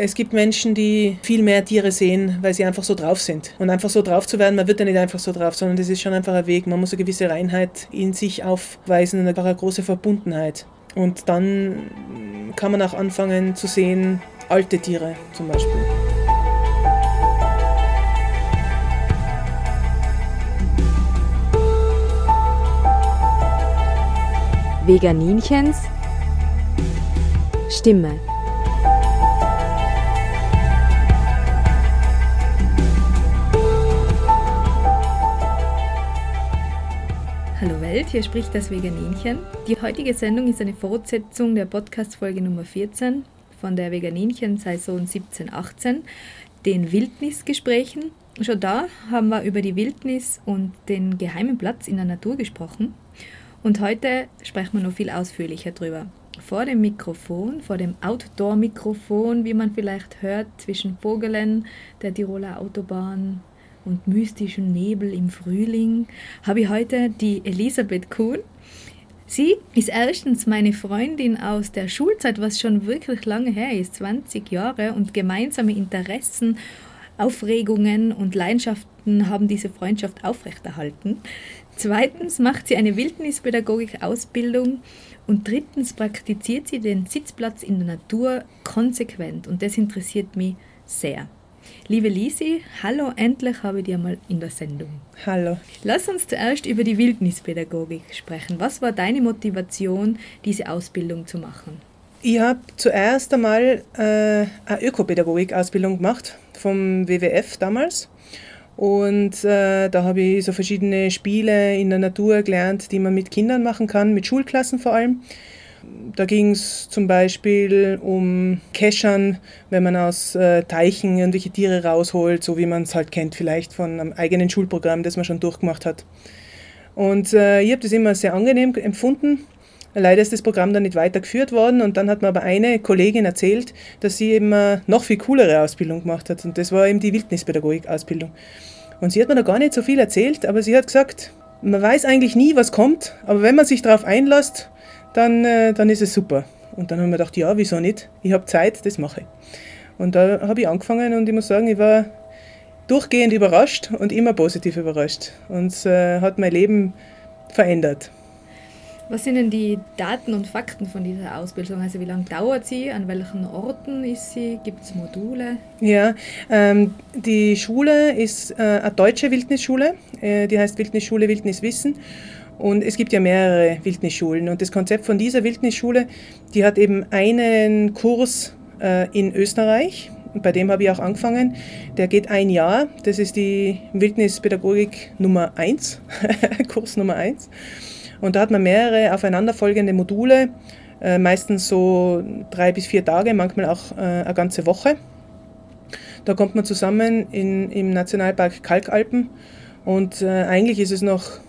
Es gibt Menschen, die viel mehr Tiere sehen, weil sie einfach so drauf sind. Und einfach so drauf zu werden, man wird ja nicht einfach so drauf, sondern das ist schon einfach ein Weg. Man muss eine gewisse Reinheit in sich aufweisen und einfach eine große Verbundenheit. Und dann kann man auch anfangen zu sehen, alte Tiere zum Beispiel. Veganinchens Stimme. Welt, hier spricht das Veganinchen. Die heutige Sendung ist eine Fortsetzung der Podcast-Folge Nummer 14 von der Veganinchen-Saison 17-18, den Wildnisgesprächen. Schon da haben wir über die Wildnis und den geheimen Platz in der Natur gesprochen. Und heute sprechen wir noch viel ausführlicher drüber. Vor dem Mikrofon, vor dem Outdoor-Mikrofon, wie man vielleicht hört, zwischen Vogelen, der Tiroler Autobahn und mystischem Nebel im Frühling, habe ich heute die Elisabeth Kuhn. Sie ist erstens meine Freundin aus der Schulzeit, was schon wirklich lange her ist, 20 Jahre, und gemeinsame Interessen Aufregungen und Leidenschaften haben diese Freundschaft aufrechterhalten. Zweitens macht sie eine Wildnispädagogik-Ausbildung und drittens praktiziert sie den Sitzplatz in der Natur konsequent und das interessiert mich sehr. Liebe Lisi, hallo, endlich habe ich dir mal in der Sendung. Hallo. Lass uns zuerst über die Wildnispädagogik sprechen. Was war deine Motivation, diese Ausbildung zu machen? Ich habe zuerst einmal äh, eine Ökopädagogik-Ausbildung gemacht vom WWF damals. Und äh, da habe ich so verschiedene Spiele in der Natur gelernt, die man mit Kindern machen kann, mit Schulklassen vor allem. Da ging es zum Beispiel um Keschern, wenn man aus äh, Teichen irgendwelche Tiere rausholt, so wie man es halt kennt, vielleicht von einem eigenen Schulprogramm, das man schon durchgemacht hat. Und äh, ich habe das immer sehr angenehm empfunden Leider ist das Programm dann nicht weitergeführt worden und dann hat mir aber eine Kollegin erzählt, dass sie eben eine noch viel coolere Ausbildung gemacht hat und das war eben die Wildnispädagogik-Ausbildung. Und sie hat mir da gar nicht so viel erzählt, aber sie hat gesagt, man weiß eigentlich nie, was kommt, aber wenn man sich darauf einlässt, dann, äh, dann ist es super. Und dann haben wir gedacht, ja, wieso nicht? Ich habe Zeit, das mache ich. Und da habe ich angefangen und ich muss sagen, ich war durchgehend überrascht und immer positiv überrascht. Und es äh, hat mein Leben verändert. Was sind denn die Daten und Fakten von dieser Ausbildung? Also wie lange dauert sie? An welchen Orten ist sie? Gibt es Module? Ja, ähm, die Schule ist äh, eine deutsche Wildnisschule. Äh, die heißt Wildnisschule Wildniswissen. Und es gibt ja mehrere Wildnisschulen. Und das Konzept von dieser Wildnisschule, die hat eben einen Kurs äh, in Österreich. Bei dem habe ich auch angefangen. Der geht ein Jahr. Das ist die Wildnispädagogik Nummer 1, Kurs Nummer 1. Und da hat man mehrere aufeinanderfolgende Module, äh, meistens so drei bis vier Tage, manchmal auch äh, eine ganze Woche. Da kommt man zusammen in, im Nationalpark Kalkalpen und eigentlich ist es noch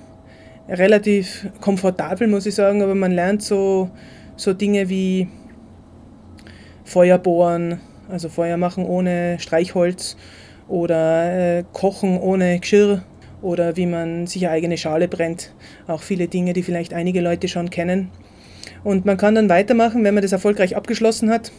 relativ komfortabel, muss ich sagen, aber man lernt so, so Dinge wie Feuer bohren, also Feuer machen ohne Streichholz oder äh, kochen ohne Geschirr oder wie man sich eine eigene Schale brennt. Auch viele Dinge, die vielleicht einige Leute schon kennen. Und man kann dann weitermachen, wenn man das erfolgreich abgeschlossen hat,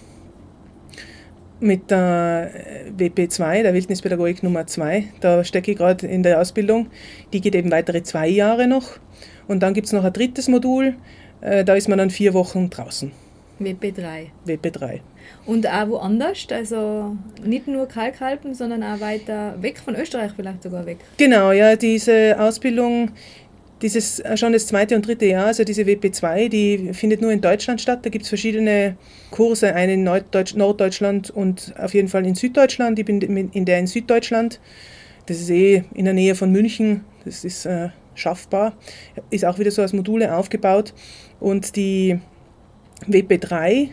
mit der WP2, der Wildnispädagogik Nummer 2. Da stecke ich gerade in der Ausbildung. Die geht eben weitere zwei Jahre noch. Und dann gibt es noch ein drittes Modul. Äh, da ist man dann vier Wochen draußen. WP3. WP3. Und auch woanders, also nicht nur Kalkalpen, sondern auch weiter weg von Österreich vielleicht sogar weg. Genau, ja, diese Ausbildung, dieses äh, schon das zweite und dritte Jahr, also diese WP2, die findet nur in Deutschland statt. Da gibt es verschiedene Kurse, eine in Norddeutsch, Norddeutschland und auf jeden Fall in Süddeutschland. Ich bin in der in Süddeutschland. Das ist eh in der Nähe von München. Das ist äh, schaffbar. Ist auch wieder so als Module aufgebaut. Und die WP3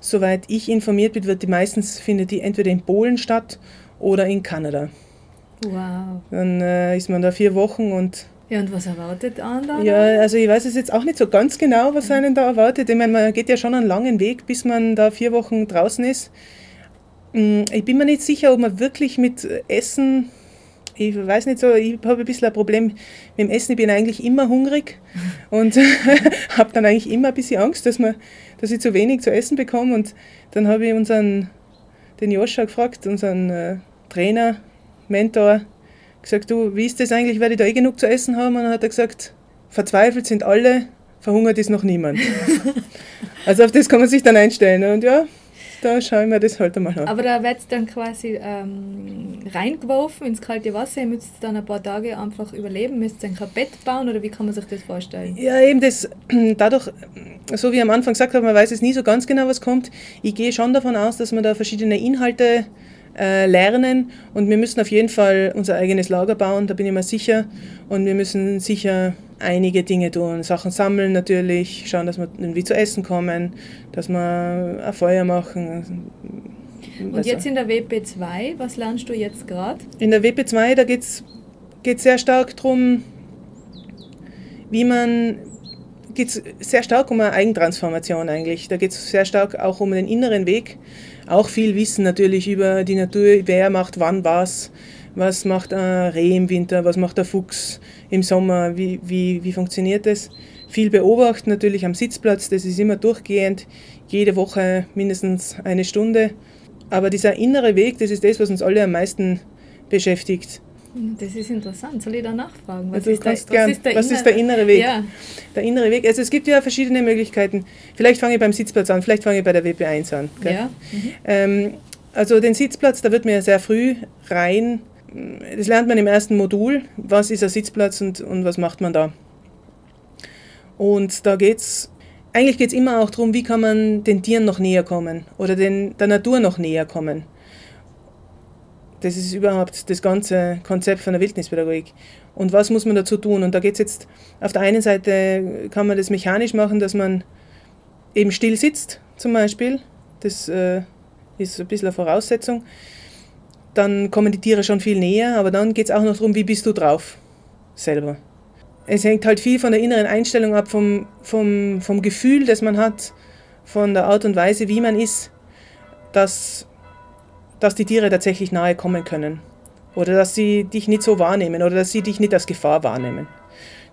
Soweit ich informiert bin, wird die meistens findet die entweder in Polen statt oder in Kanada. Wow. Dann äh, ist man da vier Wochen und ja, und was erwartet einen da? Ja, also ich weiß es jetzt auch nicht so ganz genau, was einen da erwartet. Ich meine, man geht ja schon einen langen Weg, bis man da vier Wochen draußen ist. Mm, ich bin mir nicht sicher, ob man wirklich mit Essen, ich weiß nicht so, ich habe ein bisschen ein Problem mit dem Essen. Ich bin eigentlich immer hungrig und habe dann eigentlich immer ein bisschen Angst, dass man dass ich zu wenig zu essen bekomme. Und dann habe ich unseren, den Joscha gefragt, unseren äh, Trainer, Mentor, gesagt, du, wie ist das eigentlich, werde ich da eh genug zu essen haben? Und dann hat er gesagt, verzweifelt sind alle, verhungert ist noch niemand. also auf das kann man sich dann einstellen. Und ja, da schaue ich mir das halt einmal an. Aber da wird es dann quasi ähm, reingeworfen ins kalte Wasser. Ihr müsst dann ein paar Tage einfach überleben, müsst ihr ein Bett bauen oder wie kann man sich das vorstellen? Ja, eben das, dadurch, so wie ich am Anfang gesagt habe, man weiß es nie so ganz genau, was kommt. Ich gehe schon davon aus, dass man da verschiedene Inhalte äh, lernen und wir müssen auf jeden Fall unser eigenes Lager bauen, da bin ich mir sicher. Und wir müssen sicher einige Dinge tun. Sachen sammeln natürlich, schauen, dass wir irgendwie zu essen kommen, dass wir ein Feuer machen. Und jetzt in der WP2, was lernst du jetzt gerade? In der WP2, da geht es sehr stark darum, wie man geht es sehr stark um eine Eigentransformation eigentlich. Da geht es sehr stark auch um den inneren Weg. Auch viel Wissen natürlich über die Natur, wer macht wann was, was macht ein Reh im Winter, was macht der Fuchs im Sommer, wie, wie, wie funktioniert das. Viel beobachten natürlich am Sitzplatz, das ist immer durchgehend, jede Woche mindestens eine Stunde. Aber dieser innere Weg, das ist das, was uns alle am meisten beschäftigt. Das ist interessant. Soll ich da nachfragen? Was, also ist, der, was gern, ist, der, was innere, ist der innere Weg? Ja. Der innere Weg. Also es gibt ja verschiedene Möglichkeiten. Vielleicht fange ich beim Sitzplatz an, vielleicht fange ich bei der WP1 an. Ja. Mhm. Ähm, also den Sitzplatz, da wird mir sehr früh rein. Das lernt man im ersten Modul. Was ist ein Sitzplatz und, und was macht man da? Und da geht es, eigentlich geht es immer auch darum, wie kann man den Tieren noch näher kommen oder den, der Natur noch näher kommen. Das ist überhaupt das ganze Konzept von der Wildnispädagogik. Und was muss man dazu tun? Und da geht es jetzt, auf der einen Seite kann man das mechanisch machen, dass man eben still sitzt, zum Beispiel. Das äh, ist ein bisschen eine Voraussetzung. Dann kommen die Tiere schon viel näher, aber dann geht es auch noch darum, wie bist du drauf selber. Es hängt halt viel von der inneren Einstellung ab, vom, vom, vom Gefühl, das man hat, von der Art und Weise, wie man ist, dass dass die Tiere tatsächlich nahe kommen können. Oder dass sie dich nicht so wahrnehmen oder dass sie dich nicht als Gefahr wahrnehmen.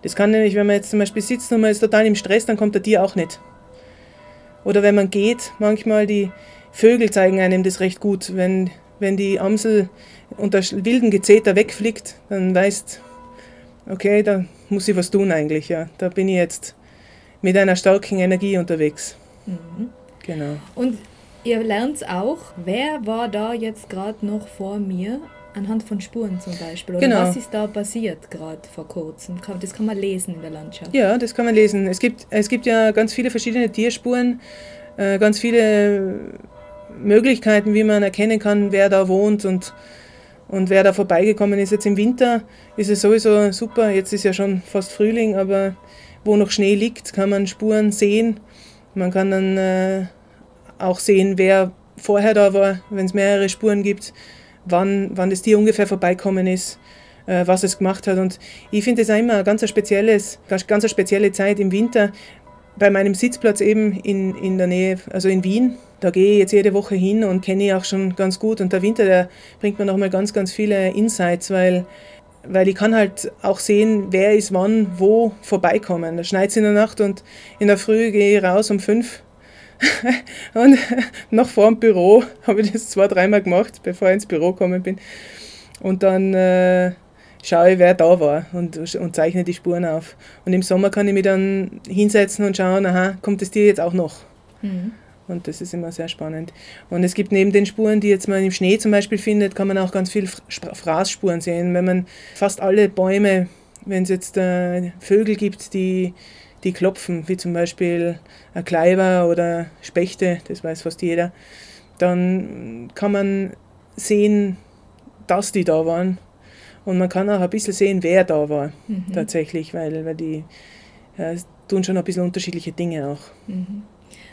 Das kann nämlich, wenn man jetzt zum Beispiel sitzt und man ist total im Stress, dann kommt der Tier auch nicht. Oder wenn man geht, manchmal die Vögel zeigen einem das recht gut. Wenn, wenn die Amsel unter wilden Gezeter wegfliegt, dann weißt, okay, da muss ich was tun eigentlich. Ja. Da bin ich jetzt mit einer starken Energie unterwegs. Mhm. Genau. Und Ihr lernt auch, wer war da jetzt gerade noch vor mir, anhand von Spuren zum Beispiel. Oder genau. was ist da passiert gerade vor kurzem? Das kann man lesen in der Landschaft. Ja, das kann man lesen. Es gibt, es gibt ja ganz viele verschiedene Tierspuren, äh, ganz viele Möglichkeiten, wie man erkennen kann, wer da wohnt und, und wer da vorbeigekommen ist. Jetzt im Winter ist es sowieso super. Jetzt ist ja schon fast Frühling, aber wo noch Schnee liegt, kann man Spuren sehen. Man kann dann äh, auch sehen, wer vorher da war, wenn es mehrere Spuren gibt, wann, wann das Tier ungefähr vorbeikommen ist, äh, was es gemacht hat. Und ich finde es immer eine ganz, spezielles, ganz eine spezielle Zeit im Winter. Bei meinem Sitzplatz eben in, in der Nähe, also in Wien, da gehe ich jetzt jede Woche hin und kenne ich auch schon ganz gut. Und der Winter, der bringt mir nochmal ganz, ganz viele Insights, weil weil ich kann halt auch sehen, wer ist wann, wo vorbeikommen. Da schneit es in der Nacht und in der Früh gehe ich raus um fünf und noch vor dem Büro habe ich das zwei, dreimal gemacht, bevor ich ins Büro gekommen bin. Und dann äh, schaue ich, wer da war und, und zeichne die Spuren auf. Und im Sommer kann ich mich dann hinsetzen und schauen, aha, kommt das Tier jetzt auch noch? Mhm. Und das ist immer sehr spannend. Und es gibt neben den Spuren, die jetzt man im Schnee zum Beispiel findet, kann man auch ganz viele Fraßspuren sehen. Wenn man fast alle Bäume, wenn es jetzt äh, Vögel gibt, die die klopfen, wie zum Beispiel ein Kleiber oder Spechte, das weiß fast jeder, dann kann man sehen, dass die da waren. Und man kann auch ein bisschen sehen, wer da war, mhm. tatsächlich, weil, weil die ja, tun schon ein bisschen unterschiedliche Dinge auch. Mhm.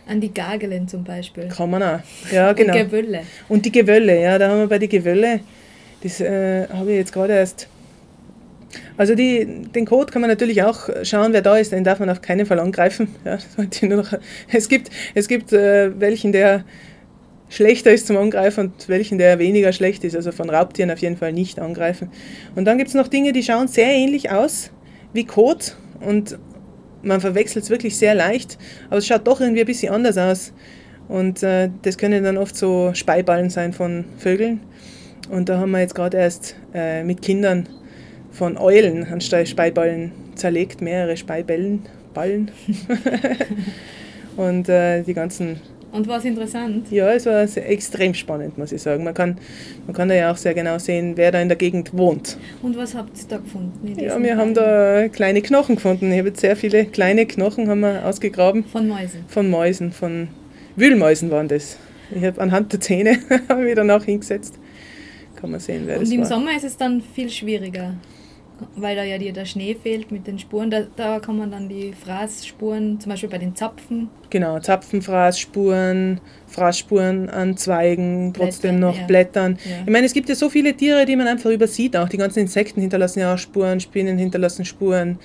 An die Gagelen zum Beispiel. Kann man auch, ja genau. Und Gewölle. Und die Gewölle, ja, da haben wir bei den Gewölle, das äh, habe ich jetzt gerade erst also die, den Code kann man natürlich auch schauen, wer da ist, den darf man auf keinen Fall angreifen. Ja, noch, es gibt, es gibt äh, welchen, der schlechter ist zum Angreifen und welchen, der weniger schlecht ist. Also von Raubtieren auf jeden Fall nicht angreifen. Und dann gibt es noch Dinge, die schauen sehr ähnlich aus wie Code und man verwechselt es wirklich sehr leicht, aber es schaut doch irgendwie ein bisschen anders aus. Und äh, das können dann oft so Speiballen sein von Vögeln. Und da haben wir jetzt gerade erst äh, mit Kindern von Eulen anstatt Speiballen zerlegt, mehrere Speibällen, Ballen. und äh, die ganzen und war es interessant? Ja, es war extrem spannend, muss ich sagen. Man kann, man kann da ja auch sehr genau sehen, wer da in der Gegend wohnt. Und was habt ihr da gefunden? Ja, wir haben da kleine Knochen gefunden. Ich habe jetzt sehr viele kleine Knochen haben wir ausgegraben. Von Mäusen? Von Mäusen, von Wühlmäusen waren das. Ich habe anhand der Zähne wieder nach hingesetzt. Kann man sehen, wer Und das im war. Sommer ist es dann viel schwieriger weil da ja dir der Schnee fehlt mit den Spuren. Da, da kann man dann die Fraßspuren, zum Beispiel bei den Zapfen. Genau, Zapfenfraßspuren, Fraßspuren an Zweigen, trotzdem noch ja. Blättern. Ja. Ich meine, es gibt ja so viele Tiere, die man einfach übersieht. Auch die ganzen Insekten hinterlassen ja auch Spuren, Spinnen hinterlassen Spuren,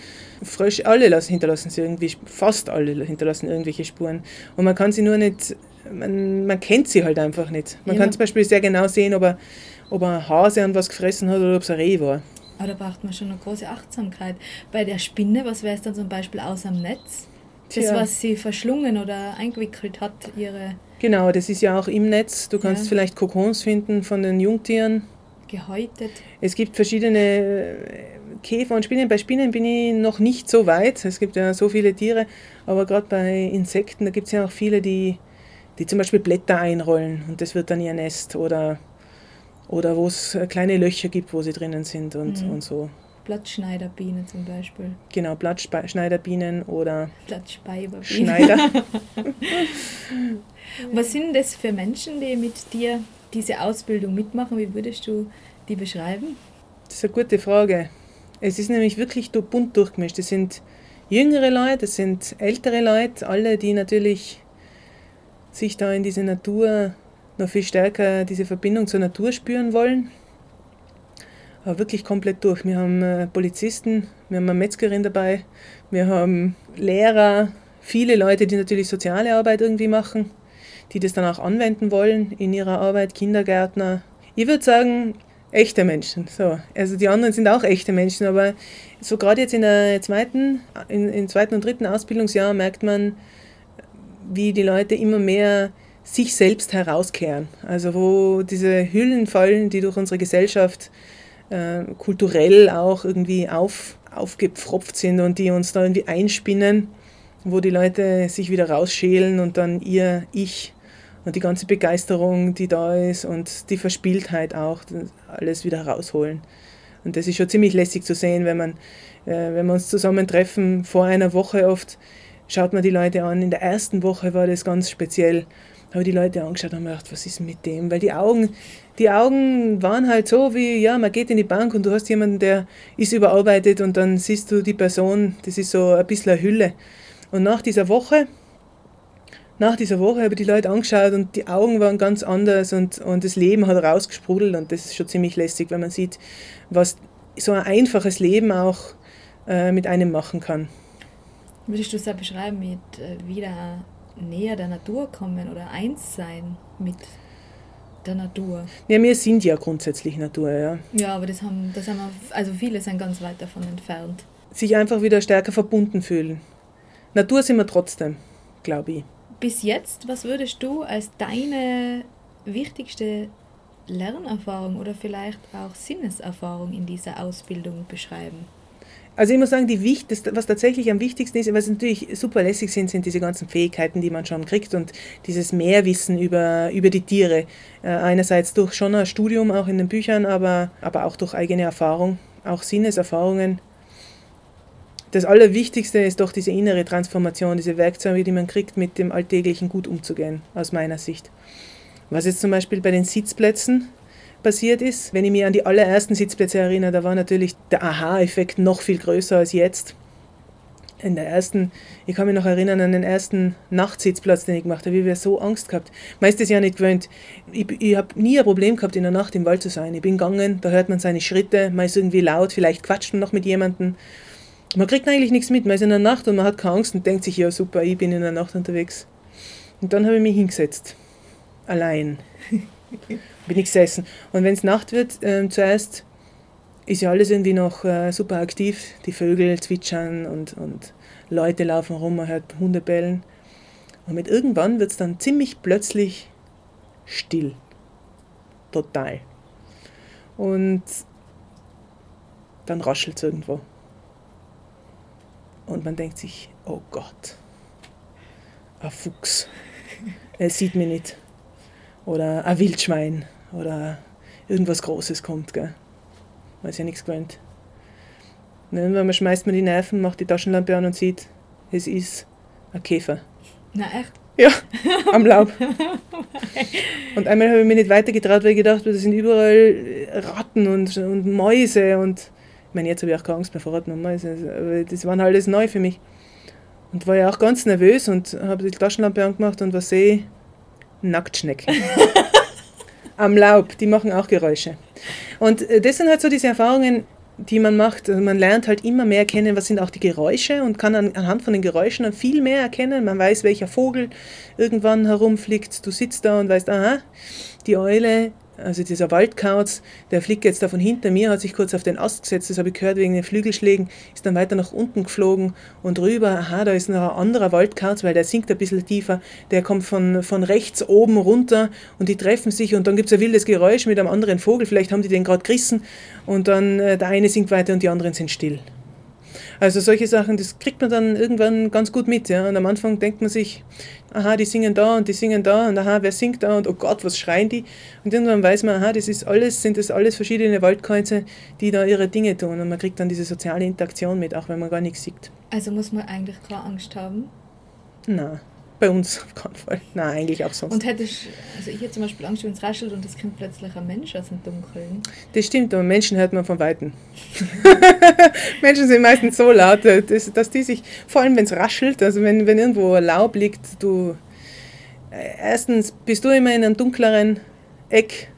Frösche, alle lassen, hinterlassen sie irgendwie, fast alle hinterlassen irgendwelche Spuren. Und man kann sie nur nicht, man, man kennt sie halt einfach nicht. Man Ja, kann zum Beispiel sehr genau sehen, ob er, ob ein Hase an was gefressen hat oder ob es ein Reh war. Aber da braucht man schon eine große Achtsamkeit. Bei der Spinne, was wäre es dann zum Beispiel aus am Netz? Das, Tja. was sie verschlungen oder eingewickelt hat, ihre Genau, das ist ja auch im Netz. Du kannst Ja. vielleicht Kokons finden von den Jungtieren. gehäutet. Es gibt verschiedene äh, Käfer und Spinnen. Bei Spinnen bin ich noch nicht so weit. Es gibt ja so viele Tiere. Aber gerade bei Insekten, da gibt es ja auch viele, die, die zum Beispiel Blätter einrollen und das wird dann ihr Nest. Oder, oder wo es äh, kleine Löcher gibt, wo sie drinnen sind und, Mhm. und so. Blattschneiderbiene zum Beispiel. Genau, Blattschneiderbienen oder Blattspeiberbiene. Schneider. Was sind das für Menschen, die mit dir diese Ausbildung mitmachen? Wie würdest du die beschreiben? Das ist eine gute Frage. Es ist nämlich wirklich bunt durchgemischt. Es sind jüngere Leute, es sind ältere Leute, alle, die natürlich sich da in diese Natur noch viel stärker diese Verbindung zur Natur spüren wollen. Aber wirklich komplett durch. Wir haben äh, Polizisten, wir haben eine Metzgerin dabei, wir haben Lehrer, viele Leute, die natürlich soziale Arbeit irgendwie machen, die das dann auch anwenden wollen in ihrer Arbeit, Kindergärtner. Ich würde sagen, echte Menschen. So. Also die anderen sind auch echte Menschen, aber so gerade jetzt in der zweiten, in, im zweiten und dritten Ausbildungsjahr merkt man, wie die Leute immer mehr sich selbst herauskehren. Also wo diese Hüllen fallen, die durch unsere Gesellschaft äh, kulturell auch irgendwie auf, aufgepfropft sind und die uns da irgendwie einspinnen, wo die Leute sich wieder rausschälen und dann ihr Ich und die ganze Begeisterung, die da ist und die Verspieltheit auch, alles wieder rausholen. Und das ist schon ziemlich lässig zu sehen, wenn man, äh, wenn wir uns zusammentreffen, vor einer Woche oft, schaut man die Leute an. In der ersten Woche war das ganz speziell. Habe die Leute angeschaut und mir gedacht, was ist mit dem? Weil die Augen, die Augen waren halt so wie, ja, man geht in die Bank und du hast jemanden, der ist überarbeitet und dann siehst du die Person, das ist so ein bisschen eine Hülle. Und nach dieser Woche, nach dieser Woche habe ich die Leute angeschaut und die Augen waren ganz anders und, und das Leben hat rausgesprudelt und das ist schon ziemlich lästig, wenn man sieht, was so ein einfaches Leben auch äh, mit einem machen kann. Würdest du es auch beschreiben mit äh, wieder näher der Natur kommen oder eins sein mit der Natur? Ja, wir sind ja grundsätzlich Natur, ja. Ja, aber das haben, das haben wir, also viele sind ganz weit davon entfernt. Sich einfach wieder stärker verbunden fühlen. Natur sind wir trotzdem, glaube ich. Bis jetzt, was würdest du als deine wichtigste Lernerfahrung oder vielleicht auch Sinneserfahrung in dieser Ausbildung beschreiben? Also ich muss sagen, die Wicht, das, was tatsächlich am wichtigsten ist, was natürlich super lässig sind, sind diese ganzen Fähigkeiten, die man schon kriegt und dieses Mehrwissen über, über die Tiere. Äh, einerseits durch schon ein Studium, auch in den Büchern, aber, aber auch durch eigene Erfahrung, auch Sinneserfahrungen. Das Allerwichtigste ist doch diese innere Transformation, diese Werkzeuge, die man kriegt, mit dem Alltäglichen gut umzugehen, aus meiner Sicht. Was jetzt zum Beispiel bei den Sitzplätzen passiert ist, wenn ich mich an die allerersten Sitzplätze erinnere, da war natürlich der Aha-Effekt noch viel größer als jetzt. In der ersten, ich kann mich noch erinnern an den ersten Nachtsitzplatz, den ich gemacht habe, ich habe so Angst gehabt. Meistens ja nicht gewöhnt. Ich, ich habe nie ein Problem gehabt, in der Nacht im Wald zu sein. Ich bin gegangen, da hört man seine Schritte, man ist irgendwie laut, vielleicht quatscht man noch mit jemandem. Man kriegt eigentlich nichts mit, man ist in der Nacht und man hat keine Angst und denkt sich, ja super, ich bin in der Nacht unterwegs. Und dann habe ich mich hingesetzt. Allein. bin ich gesessen. Und wenn es Nacht wird, ähm, zuerst ist ja alles irgendwie noch äh, super aktiv. Die Vögel zwitschern und, und Leute laufen rum, man hört Hunde bellen. Und mit irgendwann wird es dann ziemlich plötzlich still. Total. Und dann raschelt es irgendwo. Und man denkt sich, oh Gott, ein Fuchs, er sieht mich nicht. Oder ein Wildschwein oder irgendwas Großes kommt, gell? Weiß ja nichts gewöhnt. Und irgendwann schmeißt man die Nerven, macht die Taschenlampe an und sieht, es ist ein Käfer. Na echt? Ja, am Laub. und einmal habe ich mich nicht weitergetraut, weil ich gedacht habe, da sind überall Ratten und, und Mäuse und ich meine, jetzt habe ich auch keine Angst mehr vor Ratten und Mäuse, aber das war alles neu für mich. Und war ja auch ganz nervös und habe die Taschenlampe angemacht und was sehe ich? Nacktschnecken. am Laub, die machen auch Geräusche. Und äh, das sind halt so diese Erfahrungen, die man macht. Also man lernt halt immer mehr kennen, was sind auch die Geräusche und kann an, anhand von den Geräuschen dann viel mehr erkennen. Man weiß, welcher Vogel irgendwann herumfliegt. Du sitzt da und weißt, aha, die Eule also dieser Waldkauz, der fliegt jetzt da von hinter mir, hat sich kurz auf den Ast gesetzt, das habe ich gehört wegen den Flügelschlägen, ist dann weiter nach unten geflogen und rüber, aha, da ist noch ein anderer Waldkauz, weil der sinkt ein bisschen tiefer, der kommt von, von rechts oben runter und die treffen sich und dann gibt es ein wildes Geräusch mit einem anderen Vogel, vielleicht haben die den gerade gerissen und dann äh, der eine sinkt weiter und die anderen sind still. Also solche Sachen, das kriegt man dann irgendwann ganz gut mit. Ja? Und am Anfang denkt man sich, aha, die singen da und die singen da und aha, wer singt da und oh Gott, was schreien die? Und irgendwann weiß man, aha, das ist alles, sind das alles verschiedene Waldkreuze, die da ihre Dinge tun. Und man kriegt dann diese soziale Interaktion mit, auch wenn man gar nichts sieht. Also muss man eigentlich keine Angst haben? Nein. Bei uns auf keinen Fall. Nein, eigentlich auch sonst. Und hättest, also ich hätte zum Beispiel Angst, wenn es raschelt und es kommt plötzlich ein Mensch aus dem Dunkeln. Das stimmt, aber Menschen hört man von Weitem. Menschen sind meistens so laut, dass, dass die sich, vor allem wenn es raschelt, also wenn, wenn irgendwo Laub liegt, du, äh, erstens bist du immer in einem dunkleren Eck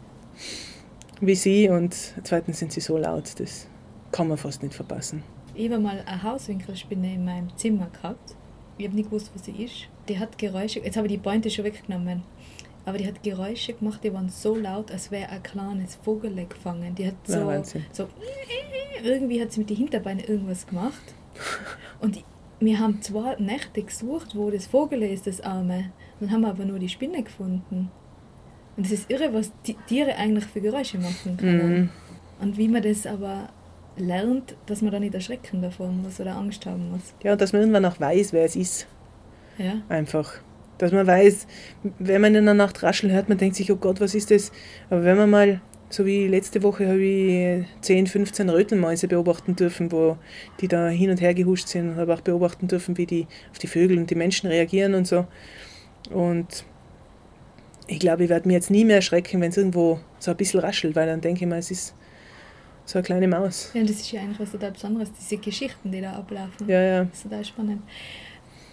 wie sie und zweitens sind sie so laut, das kann man fast nicht verpassen. Ich habe mal eine Hauswinkelspinne in meinem Zimmer gehabt. Ich habe nicht gewusst, was sie ist die hat Geräusche, jetzt habe ich die Pointe schon weggenommen, aber die hat Geräusche gemacht, die waren so laut, als wäre ein kleines Vogel gefangen. Die hat so, ja, so irgendwie hat sie mit den Hinterbeinen irgendwas gemacht. Und wir haben zwei Nächte gesucht, wo das Vogel ist, das Arme. Dann haben wir aber nur die Spinne gefunden. Und es ist irre, was die Tiere eigentlich für Geräusche machen können. Mm. Und wie man das aber lernt, dass man da nicht erschrecken davon muss oder Angst haben muss. Ja, dass man irgendwann auch weiß, wer es ist. Ja. Einfach. Dass man weiß, wenn man in der Nacht rascheln hört, man denkt sich, oh Gott, was ist das? Aber wenn man mal, so wie letzte Woche, habe ich 10, 15 Rötelmäuse beobachten dürfen, wo die da hin und her gehuscht sind und habe auch beobachten dürfen, wie die auf die Vögel und die Menschen reagieren und so. Und ich glaube, ich werde mir jetzt nie mehr erschrecken, wenn es irgendwo so ein bisschen raschelt, weil dann denke ich mal, es ist so eine kleine Maus. Ja, das ist ja eigentlich was total Besonderes, diese Geschichten, die da ablaufen. Ja, ja. Das ist total spannend.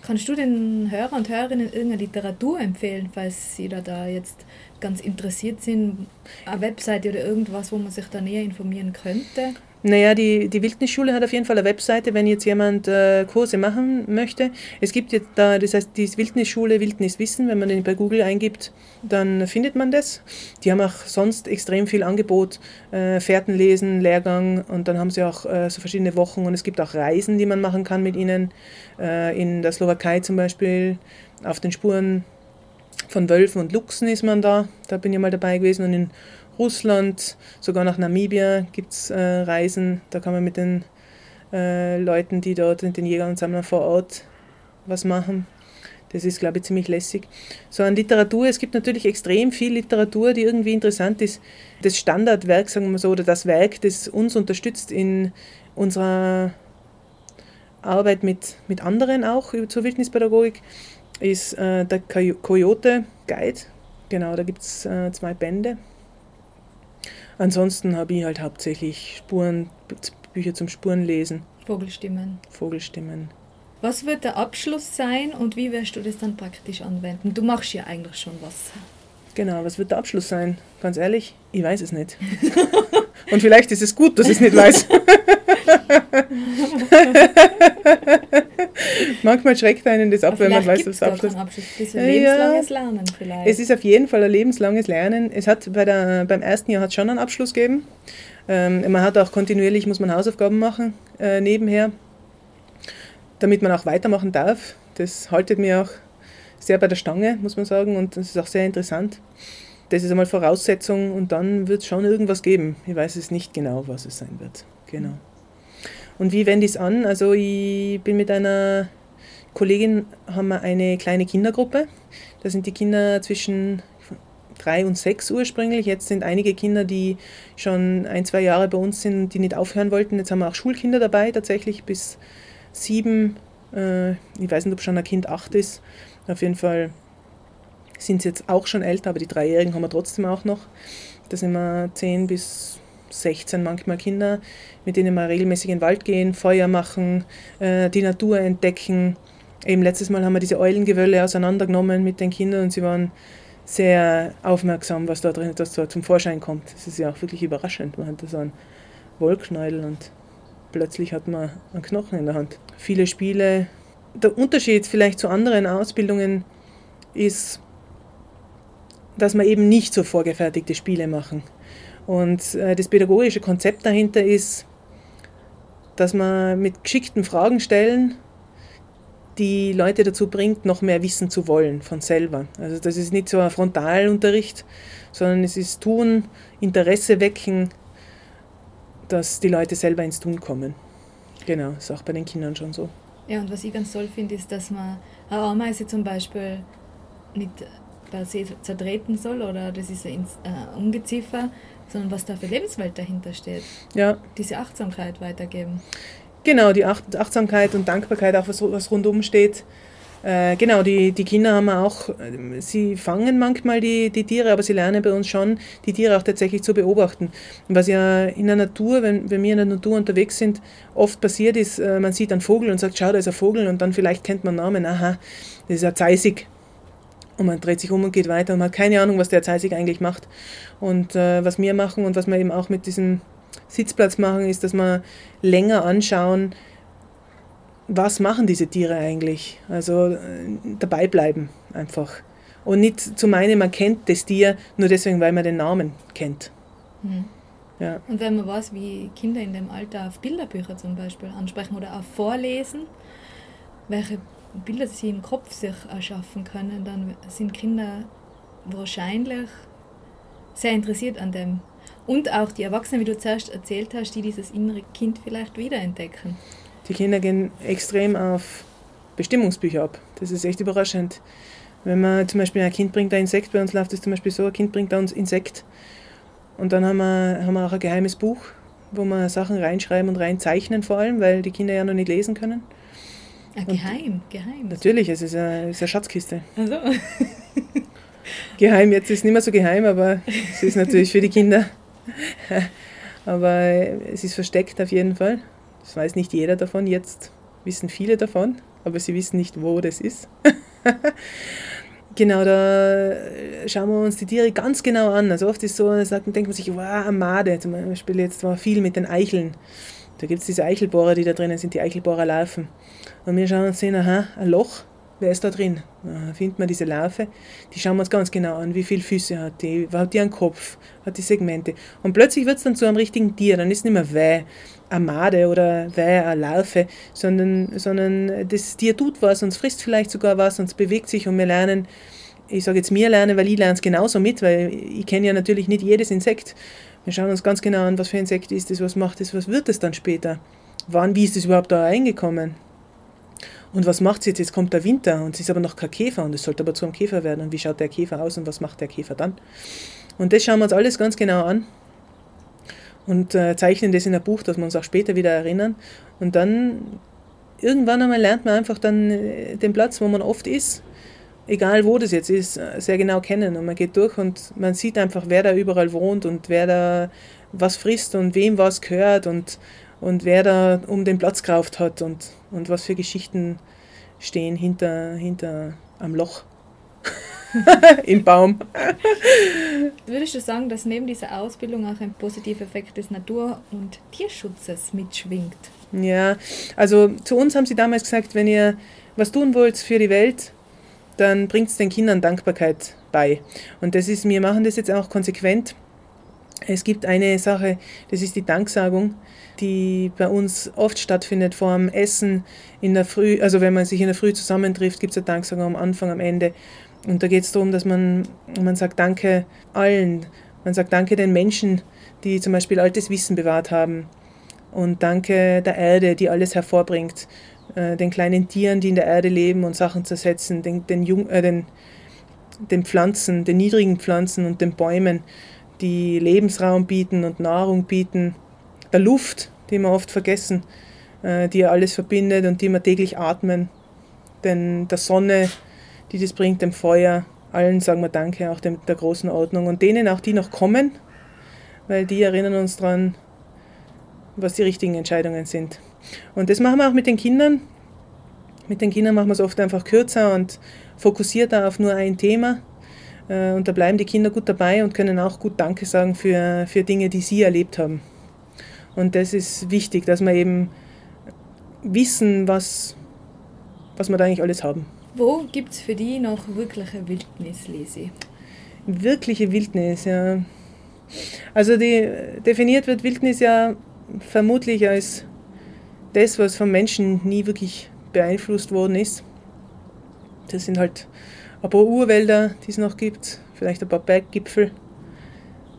Kannst du den Hörern und Hörerinnen irgendeine Literatur empfehlen, falls sie da, da jetzt ganz interessiert sind? Eine Webseite oder irgendwas, wo man sich da näher informieren könnte? Naja, die, die Wildnisschule hat auf jeden Fall eine Webseite, wenn jetzt jemand äh, Kurse machen möchte. Es gibt jetzt da, das heißt, die Wildnisschule Wildniswissen, wenn man den bei Google eingibt, dann findet man das. Die haben auch sonst extrem viel Angebot, äh, Fährtenlesen, Lehrgang und dann haben sie auch äh, so verschiedene Wochen und es gibt auch Reisen, die man machen kann mit ihnen. Äh, in der Slowakei zum Beispiel, auf den Spuren von Wölfen und Luchsen ist man da. Da bin ich mal dabei gewesen und in Russland, sogar nach Namibia gibt es äh, Reisen. Da kann man mit den äh, Leuten, die dort den Jägern und Sammlern vor Ort was machen. Das ist, glaube ich, ziemlich lässig. So an Literatur, es gibt natürlich extrem viel Literatur, die irgendwie interessant ist. Das Standardwerk, sagen wir so, oder das Werk, das uns unterstützt in unserer Arbeit mit, mit anderen auch zur Wildnispädagogik, ist äh, der Coyote Guide. Genau, da gibt es äh, zwei Bände. Ansonsten habe ich halt hauptsächlich Spuren, Bücher zum Spurenlesen. Vogelstimmen. Vogelstimmen. Was wird der Abschluss sein und wie wirst du das dann praktisch anwenden? Du machst ja eigentlich schon was. Genau, was wird der Abschluss sein? Ganz ehrlich, ich weiß es nicht. und vielleicht ist es gut, dass ich es nicht weiß. Manchmal schreckt einen das ab, Aber wenn man weiß, was Abschluss ist. Abschluss. Das ist ein lebenslanges Lernen vielleicht. Es ist auf jeden Fall ein lebenslanges Lernen. Es hat bei der, beim ersten Jahr hat schon einen Abschluss gegeben. Ähm, man hat auch kontinuierlich, muss man Hausaufgaben machen, äh, nebenher, damit man auch weitermachen darf. Das haltet mir auch sehr bei der Stange, muss man sagen, und das ist auch sehr interessant. Das ist einmal Voraussetzung und dann wird es schon irgendwas geben. Ich weiß es nicht genau, was es sein wird. Genau. Und wie wende ich es an? Also ich bin mit einer Kollegin, haben wir eine kleine Kindergruppe. Da sind die Kinder zwischen drei und sechs ursprünglich. Jetzt sind einige Kinder, die schon ein, zwei Jahre bei uns sind, die nicht aufhören wollten. Jetzt haben wir auch Schulkinder dabei, tatsächlich bis sieben. Äh, ich weiß nicht, ob schon ein Kind acht ist. Auf jeden Fall sind sie jetzt auch schon älter, aber die Dreijährigen haben wir trotzdem auch noch. Da sind wir zehn bis 16 manchmal Kinder, mit denen wir regelmäßig in den Wald gehen, Feuer machen, äh, die Natur entdecken. Eben letztes Mal haben wir diese Eulengewölle auseinandergenommen mit den Kindern und sie waren sehr aufmerksam, was da drin das da zum Vorschein kommt. Das ist ja auch wirklich überraschend. Man hat da so einen Wollknäuel und plötzlich hat man einen Knochen in der Hand. Viele Spiele. Der Unterschied vielleicht zu anderen Ausbildungen ist, dass wir eben nicht so vorgefertigte Spiele machen. Und äh, das pädagogische Konzept dahinter ist, dass man mit geschickten Fragen stellen die Leute dazu bringt, noch mehr wissen zu wollen von selber. Also das ist nicht so ein Frontalunterricht, sondern es ist Tun, Interesse wecken, dass die Leute selber ins Tun kommen. Genau, ist auch bei den Kindern schon so. Ja, und was ich ganz toll finde, ist, dass man eine Ameise zum Beispiel nicht per se zertreten soll oder das ist ein äh, Ungeziefer, sondern was da für Lebenswelt dahinter steht. Ja. Diese Achtsamkeit weitergeben. Genau, die Achtsamkeit und Dankbarkeit, auch was, was rundum steht. Äh, genau, die, die Kinder haben auch, sie fangen manchmal die, die Tiere, aber sie lernen bei uns schon, die Tiere auch tatsächlich zu beobachten. Und was ja in der Natur, wenn, wenn wir in der Natur unterwegs sind, oft passiert ist, äh, man sieht einen Vogel und sagt, schau, da ist ein Vogel und dann vielleicht kennt man Namen, aha, das ist ein Zeisig. Und man dreht sich um und geht weiter und man hat keine Ahnung, was der Zeisig eigentlich macht. Und äh, was wir machen und was wir eben auch mit diesem Sitzplatz machen, ist, dass wir länger anschauen, was machen diese Tiere eigentlich. Also äh, dabei bleiben einfach. Und nicht zu meinen, man kennt das Tier nur deswegen, weil man den Namen kennt. Mhm. Ja. Und wenn man weiß, wie Kinder in dem Alter auf Bilderbücher zum Beispiel ansprechen oder auf Vorlesen, welche Bilder sie im Kopf sich erschaffen können, dann sind Kinder wahrscheinlich sehr interessiert an dem und auch die Erwachsenen, wie du zuerst erzählt hast, die dieses innere Kind vielleicht wiederentdecken. Die Kinder gehen extrem auf Bestimmungsbücher ab. Das ist echt überraschend. Wenn man zum Beispiel ein Kind bringt ein Insekt, bei uns läuft es zum Beispiel so, ein Kind bringt uns Insekt und dann haben wir, haben wir auch ein geheimes Buch, wo wir Sachen reinschreiben und reinzeichnen vor allem, weil die Kinder ja noch nicht lesen können. Ah, geheim, geheim. Natürlich, es ist eine, es ist eine Schatzkiste. Also. geheim, jetzt ist es nicht mehr so geheim, aber es ist natürlich für die Kinder Aber es ist versteckt auf jeden Fall. Das weiß nicht jeder davon. Jetzt wissen viele davon, aber sie wissen nicht, wo das ist. genau, da schauen wir uns die Tiere ganz genau an. Also oft ist es so, da denkt man sich, wow, Amade zum Beispiel, jetzt war viel mit den Eicheln. Da gibt es diese Eichelbohrer, die da drinnen sind, die Eichelbohrer Larven. Und wir schauen uns sehen, aha, ein Loch, wer ist da drin? Da findet man diese Larve, die schauen wir uns ganz genau an, wie viele Füße hat die, hat die einen Kopf, hat die Segmente. Und plötzlich wird es dann zu einem richtigen Tier, dann ist es nicht mehr Weh, eine Made oder Weh, eine Larve, sondern, sondern das Tier tut was und es frisst vielleicht sogar was und es bewegt sich und wir lernen, ich sage jetzt mir lernen, weil ich lerne es genauso mit, weil ich kenne ja natürlich nicht jedes Insekt. Wir schauen uns ganz genau an, was für ein Insekt ist das, was macht das, was wird es dann später. Wann, wie ist das überhaupt da reingekommen? Und was macht sie jetzt? Jetzt kommt der Winter und es ist aber noch kein Käfer und es sollte aber zu einem Käfer werden. Und wie schaut der Käfer aus und was macht der Käfer dann? Und das schauen wir uns alles ganz genau an und äh, zeichnen das in ein Buch, dass wir uns auch später wieder erinnern. Und dann irgendwann einmal lernt man einfach dann äh, den Platz, wo man oft ist, egal wo das jetzt ist, äh, sehr genau kennen. Und man geht durch und man sieht einfach, wer da überall wohnt und wer da was frisst und wem was gehört und, und wer da um den Platz gekauft hat und, und was für Geschichten stehen hinter, hinter am Loch im Baum. Würdest du sagen, dass neben dieser Ausbildung auch ein positiver Effekt des Natur- und Tierschutzes mitschwingt? Ja, also zu uns haben sie damals gesagt, wenn ihr was tun wollt für die Welt, dann bringt es den Kindern Dankbarkeit bei. Und das ist, wir machen das jetzt auch konsequent Es gibt eine Sache, das ist die Danksagung, die bei uns oft stattfindet vor dem Essen in der Früh. Also wenn man sich in der Früh zusammentrifft, gibt es eine Danksagung am Anfang, am Ende. Und da geht es darum, dass man, man sagt Danke allen. Man sagt Danke den Menschen, die zum Beispiel altes Wissen bewahrt haben. Und Danke der Erde, die alles hervorbringt. Äh, den kleinen Tieren, die in der Erde leben und Sachen zersetzen. Den, den, Jung, äh, den, den Pflanzen, den niedrigen Pflanzen und den Bäumen die Lebensraum bieten und Nahrung bieten, der Luft, die wir oft vergessen, äh, die alles verbindet und die wir täglich atmen, denn der Sonne, die das bringt, dem Feuer, allen sagen wir Danke, auch dem, der großen Ordnung und denen auch, die noch kommen, weil die erinnern uns daran, was die richtigen Entscheidungen sind. Und das machen wir auch mit den Kindern. Mit den Kindern machen wir es oft einfach kürzer und fokussierter auf nur ein Thema. Äh, und da bleiben die Kinder gut dabei und können auch gut Danke sagen für, für Dinge, die sie erlebt haben. Und das ist wichtig, dass wir eben wissen, was, was wir da eigentlich alles haben. Wo gibt es für die noch wirkliche Wildnis, Lesi? Wirkliche Wildnis, ja. Also die, definiert wird Wildnis ja vermutlich als das, was vom Menschen nie wirklich beeinflusst worden ist. Das sind halt ein paar Urwälder, die es noch gibt, vielleicht ein paar Berggipfel.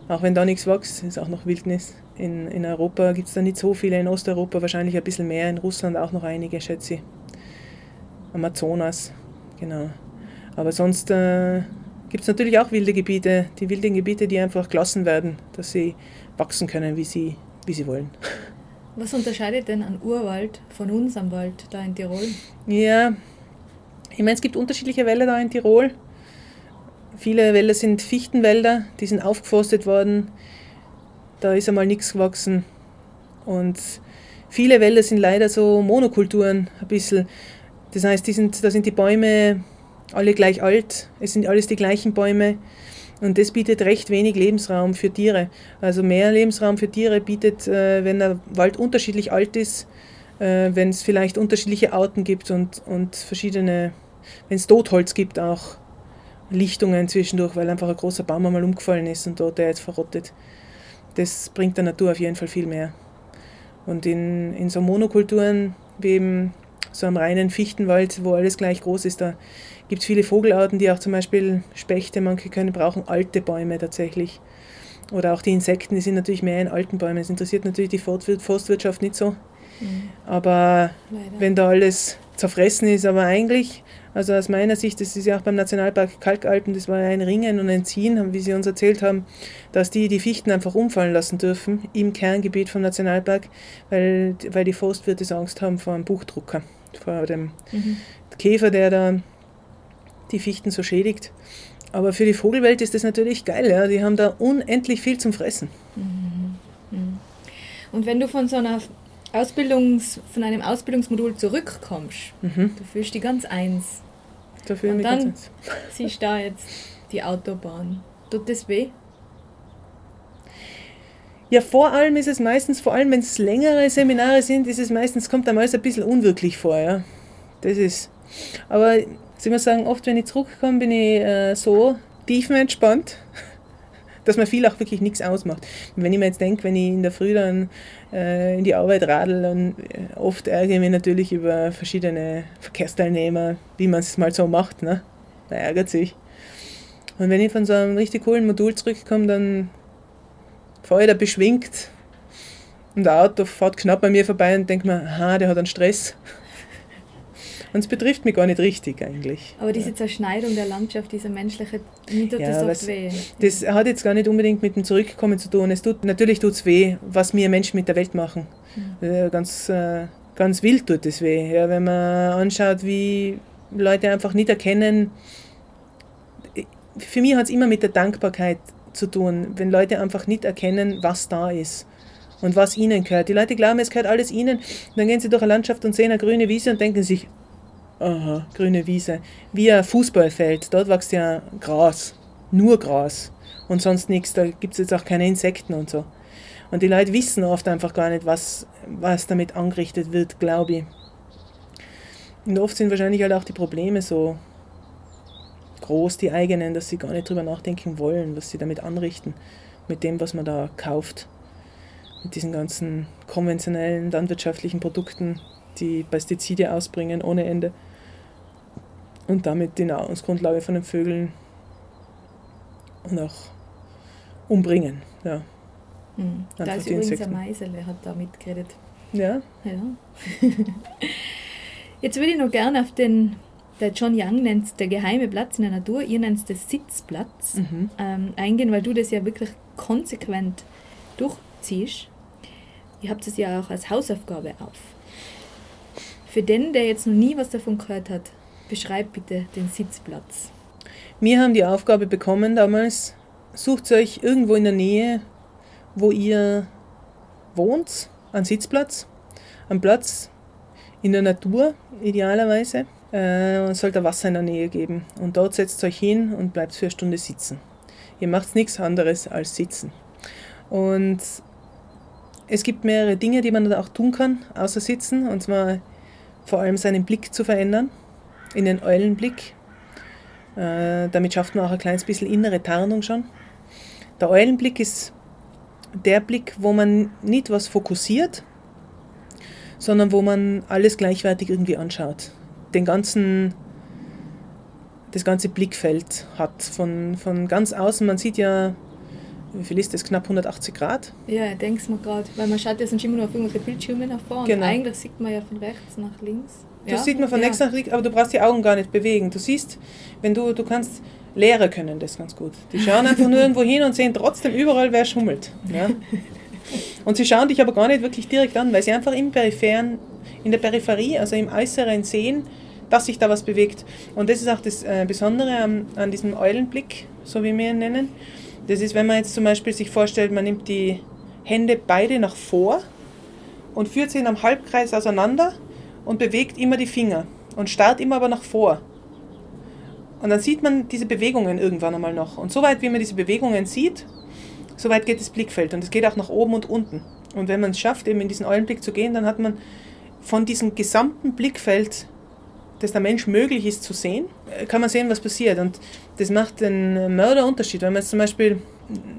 Auch wenn da nichts wächst, ist auch noch Wildnis. In, in Europa gibt es da nicht so viele, in Osteuropa wahrscheinlich ein bisschen mehr, in Russland auch noch einige, schätze ich. Amazonas, genau. Aber sonst äh, gibt es natürlich auch wilde Gebiete, die wilden Gebiete, die einfach gelassen werden, dass sie wachsen können, wie sie, wie sie wollen. Was unterscheidet denn ein Urwald von unserem Wald da in Tirol? Ja, ich meine, es gibt unterschiedliche Wälder da in Tirol. Viele Wälder sind Fichtenwälder, die sind aufgeforstet worden. Da ist einmal nichts gewachsen. Und viele Wälder sind leider so Monokulturen ein bisschen. Das heißt, sind, da sind die Bäume alle gleich alt. Es sind alles die gleichen Bäume. Und das bietet recht wenig Lebensraum für Tiere. Also mehr Lebensraum für Tiere bietet, äh, wenn der Wald unterschiedlich alt ist, äh, wenn es vielleicht unterschiedliche Arten gibt und, und verschiedene wenn es Totholz gibt, auch Lichtungen zwischendurch, weil einfach ein großer Baum einmal umgefallen ist und dort der jetzt verrottet. Das bringt der Natur auf jeden Fall viel mehr. Und in, in so Monokulturen wie eben so einem reinen Fichtenwald, wo alles gleich groß ist, da gibt es viele Vogelarten, die auch zum Beispiel Spechte, manche können brauchen alte Bäume tatsächlich. Oder auch die Insekten, die sind natürlich mehr in alten Bäumen. Es interessiert natürlich die Forstwirtschaft nicht so. Mhm. Aber Leider. wenn da alles zerfressen ist, aber eigentlich also aus meiner Sicht, das ist ja auch beim Nationalpark Kalkalpen, das war ja ein Ringen und ein Ziehen, wie Sie uns erzählt haben, dass die die Fichten einfach umfallen lassen dürfen im Kerngebiet vom Nationalpark, weil, weil die Forstwirte Angst haben vor einem Buchdrucker, vor dem mhm. Käfer, der da die Fichten so schädigt. Aber für die Vogelwelt ist das natürlich geil, ja. die haben da unendlich viel zum Fressen. Mhm. Mhm. Und wenn du von so einer Ausbildungs, von einem Ausbildungsmodul zurückkommst, mhm. du fühlst dich ganz eins. Da fühle Und dann ganz eins. siehst du da jetzt die Autobahn. Tut das weh? Ja, vor allem ist es meistens, vor allem wenn es längere Seminare sind, ist es meistens, kommt einem alles ein bisschen unwirklich vor, ja. Das ist. Aber ich muss sagen, oft wenn ich zurückkomme, bin ich äh, so tiefenentspannt dass mir viel auch wirklich nichts ausmacht. Wenn ich mir jetzt denke, wenn ich in der Früh dann äh, in die Arbeit radel, dann äh, oft ärgere ich mich natürlich über verschiedene Verkehrsteilnehmer, wie man es mal so macht. Ne? Man ärgert sich. Und wenn ich von so einem richtig coolen Modul zurückkomme, dann fahre ich da beschwingt und der Auto fährt knapp bei mir vorbei und denkt mir, aha, der hat einen Stress. Und es betrifft mich gar nicht richtig eigentlich. Aber diese Zerschneidung der Landschaft, diese menschliche, mir tut ja, das oft weh. Das hat jetzt gar nicht unbedingt mit dem Zurückkommen zu tun. Es tut, natürlich tut es weh, was wir Menschen mit der Welt machen. Mhm. Ganz, äh, ganz wild tut es weh. Ja, wenn man anschaut, wie Leute einfach nicht erkennen, für mich hat es immer mit der Dankbarkeit zu tun, wenn Leute einfach nicht erkennen, was da ist und was ihnen gehört. Die Leute glauben, es gehört alles ihnen. Und dann gehen sie durch eine Landschaft und sehen eine grüne Wiese und denken sich, Aha, grüne Wiese. Wie ein Fußballfeld, dort wächst ja Gras. Nur Gras. Und sonst nichts. Da gibt es jetzt auch keine Insekten und so. Und die Leute wissen oft einfach gar nicht, was, was damit angerichtet wird, glaube ich. Und oft sind wahrscheinlich halt auch die Probleme so groß, die eigenen, dass sie gar nicht drüber nachdenken wollen, was sie damit anrichten. mit dem, was man da kauft. Mit diesen ganzen konventionellen landwirtschaftlichen Produkten, die Pestizide ausbringen ohne Ende und damit die Nahrungsgrundlage von den Vögeln und auch umbringen. Ja. Hm. Da ist übrigens ein Meisele, hat da mitgeredet. Ja. ja. Jetzt würde ich noch gerne auf den, der John Young nennt es der geheime Platz in der Natur, ihr nennt es den Sitzplatz, mhm. ähm, eingehen, weil du das ja wirklich konsequent durchziehst. Ihr habt es ja auch als Hausaufgabe auf. Für den, der jetzt noch nie was davon gehört hat, beschreib bitte den Sitzplatz. Wir haben die Aufgabe bekommen damals, sucht euch irgendwo in der Nähe, wo ihr wohnt, einen Sitzplatz, einen Platz in der Natur idealerweise. Äh, sollte Wasser in der Nähe geben. Und dort setzt euch hin und bleibt für eine Stunde sitzen. Ihr macht nichts anderes als sitzen. Und es gibt mehrere Dinge, die man da auch tun kann, außer sitzen. Und zwar vor allem seinen Blick zu verändern, in den Eulenblick. Äh, damit schafft man auch ein kleines bisschen innere Tarnung schon. Der Eulenblick ist der Blick, wo man nicht was fokussiert, sondern wo man alles gleichwertig irgendwie anschaut. Den ganzen, das ganze Blickfeld hat von, von ganz außen. Man sieht ja, wie viel ist das? Knapp 180 Grad? Ja, ich denke es mir gerade, weil man schaut ja sonst immer nur auf irgendwelche Bildschirme nach vorne genau. und eigentlich sieht man ja von rechts nach links. Du ja? sieht man von ja. rechts nach links, aber du brauchst die Augen gar nicht bewegen. Du siehst, wenn du, du kannst Lehrer können das ganz gut. Die schauen einfach nur irgendwo hin und sehen trotzdem überall, wer schummelt. Ja? Und sie schauen dich aber gar nicht wirklich direkt an, weil sie einfach im Peripheren, in der Peripherie, also im Äußeren sehen, dass sich da was bewegt. Und das ist auch das äh, Besondere an, an diesem Eulenblick, so wie wir ihn nennen. Das ist, wenn man jetzt zum Beispiel sich vorstellt, man nimmt die Hände beide nach vor und führt sie in einem Halbkreis auseinander und bewegt immer die Finger und starrt immer aber nach vor. Und dann sieht man diese Bewegungen irgendwann einmal noch. Und soweit, wie man diese Bewegungen sieht, soweit geht das Blickfeld. Und es geht auch nach oben und unten. Und wenn man es schafft, eben in diesen Eulenblick zu gehen, dann hat man von diesem gesamten Blickfeld, das der Mensch möglich ist zu sehen, kann man sehen, was passiert. Und das macht einen Mörderunterschied. Wenn man jetzt zum Beispiel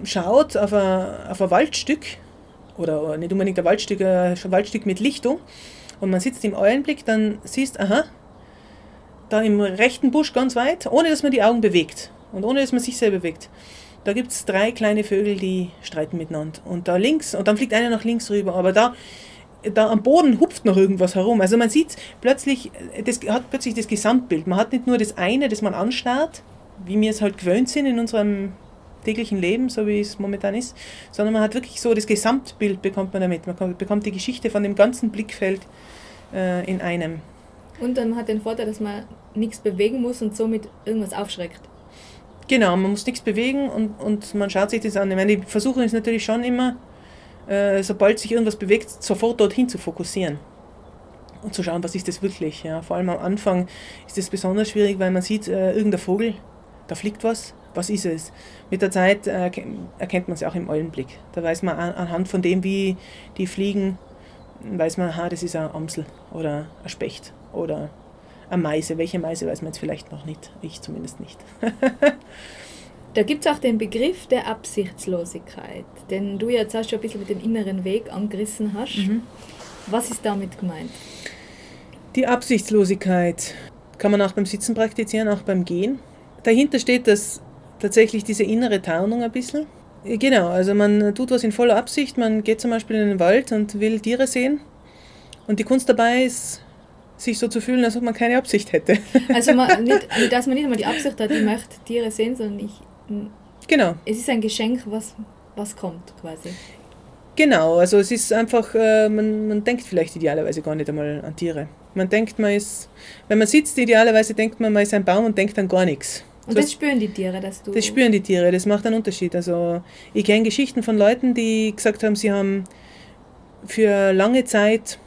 schaut auf ein, auf ein Waldstück, oder nicht unbedingt ein Waldstück, ein Waldstück mit Lichtung, und man sitzt im Eulenblick, dann siehst, aha, da im rechten Busch ganz weit, ohne dass man die Augen bewegt und ohne dass man sich selber bewegt. Da gibt es drei kleine Vögel, die streiten miteinander. Und da links, und dann fliegt einer nach links rüber, aber da, da am Boden hupft noch irgendwas herum. Also man sieht plötzlich, das hat plötzlich das Gesamtbild. Man hat nicht nur das eine, das man anstarrt, wie wir es halt gewöhnt sind in unserem täglichen Leben, so wie es momentan ist, sondern man hat wirklich so das Gesamtbild bekommt man damit. Man bekommt die Geschichte von dem ganzen Blickfeld äh, in einem. Und dann hat den Vorteil, dass man nichts bewegen muss und somit irgendwas aufschreckt. Genau, man muss nichts bewegen und, und man schaut sich das an. Ich meine, die Versuchung ist natürlich schon immer, äh, sobald sich irgendwas bewegt, sofort dorthin zu fokussieren und zu schauen, was ist das wirklich. Ja. Vor allem am Anfang ist das besonders schwierig, weil man sieht, äh, irgendein Vogel, da fliegt was, was ist es? Mit der Zeit äh, erkennt man es auch im Eulenblick. Da weiß man an, anhand von dem, wie die fliegen, weiß man, aha, das ist ein Amsel oder ein Specht oder eine Meise. Welche Meise weiß man jetzt vielleicht noch nicht. Ich zumindest nicht. da gibt es auch den Begriff der Absichtslosigkeit, den du jetzt auch schon ein bisschen mit dem inneren Weg angerissen hast. Mhm. Was ist damit gemeint? Die Absichtslosigkeit kann man auch beim Sitzen praktizieren, auch beim Gehen. Dahinter steht das tatsächlich diese innere Tarnung ein bisschen. Genau, also man tut was in voller Absicht, man geht zum Beispiel in den Wald und will Tiere sehen. Und die Kunst dabei ist, sich so zu fühlen, als ob man keine Absicht hätte. Also man, nicht, dass man nicht einmal die Absicht hat, ich möchte Tiere sehen, sondern ich. Genau. Es ist ein Geschenk, was, was kommt quasi. Genau, also es ist einfach, äh, man, man denkt vielleicht idealerweise gar nicht einmal an Tiere. Man denkt, man ist, wenn man sitzt, idealerweise denkt man, man ist ein Baum und denkt an gar nichts. Und das, spüren die Tiere, dass du. Das spüren die Tiere, das macht einen Unterschied. Also ich kenne Geschichten von Leuten, die gesagt haben, sie haben für lange Zeit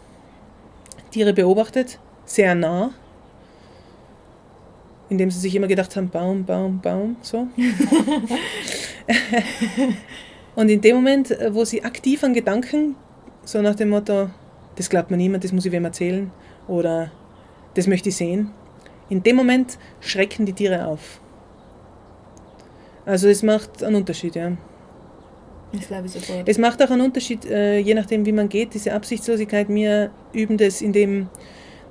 Tiere beobachtet sehr nah, indem sie sich immer gedacht haben, Baum, Baum, Baum, so. und in dem Moment, äh, wo sie aktiv an Gedanken, so nach dem Motto, das glaubt mir niemand, das muss ich wem erzählen oder das möchte ich sehen, in dem Moment schrecken die Tiere auf. Also es macht einen Unterschied, ja. Das glaube ich sofort. Es macht auch einen Unterschied, äh, je nachdem, wie man geht, diese Absichtslosigkeit. Wir üben das, indem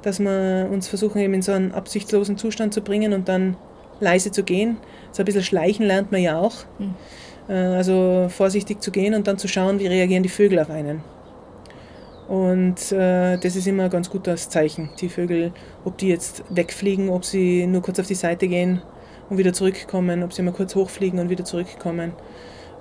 dass wir uns versuchen, eben in so einen absichtslosen Zustand zu bringen und dann leise zu gehen. So ein bisschen schleichen lernt man ja auch. Mhm. Also vorsichtig zu gehen und dann zu schauen, wie reagieren die Vögel auf einen. Und äh, das ist immer ein ganz gutes Zeichen. Die Vögel, ob die jetzt wegfliegen, ob sie nur kurz auf die Seite gehen und wieder zurückkommen, ob sie mal kurz hochfliegen und wieder zurückkommen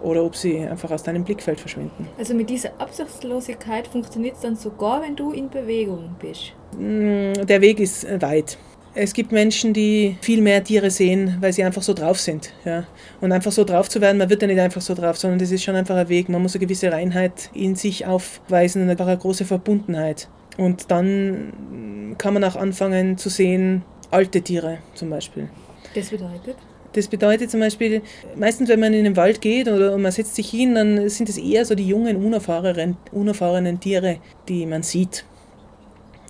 oder ob sie einfach aus deinem Blickfeld verschwinden. Also mit dieser Absichtslosigkeit funktioniert es dann sogar, wenn du in Bewegung bist? Mm, der Weg ist weit. Es gibt Menschen, die viel mehr Tiere sehen, weil sie einfach so drauf sind. Ja. Und einfach so drauf zu werden, man wird ja nicht einfach so drauf, sondern das ist schon einfach ein Weg. Man muss eine gewisse Reinheit in sich aufweisen und einfach eine große Verbundenheit. Und dann kann man auch anfangen zu sehen, alte Tiere zum Beispiel. Das bedeutet? Das bedeutet zum Beispiel, meistens wenn man in den Wald geht oder man setzt sich hin, dann sind es eher so die jungen, unerfahrenen, unerfahrenen Tiere, die man sieht.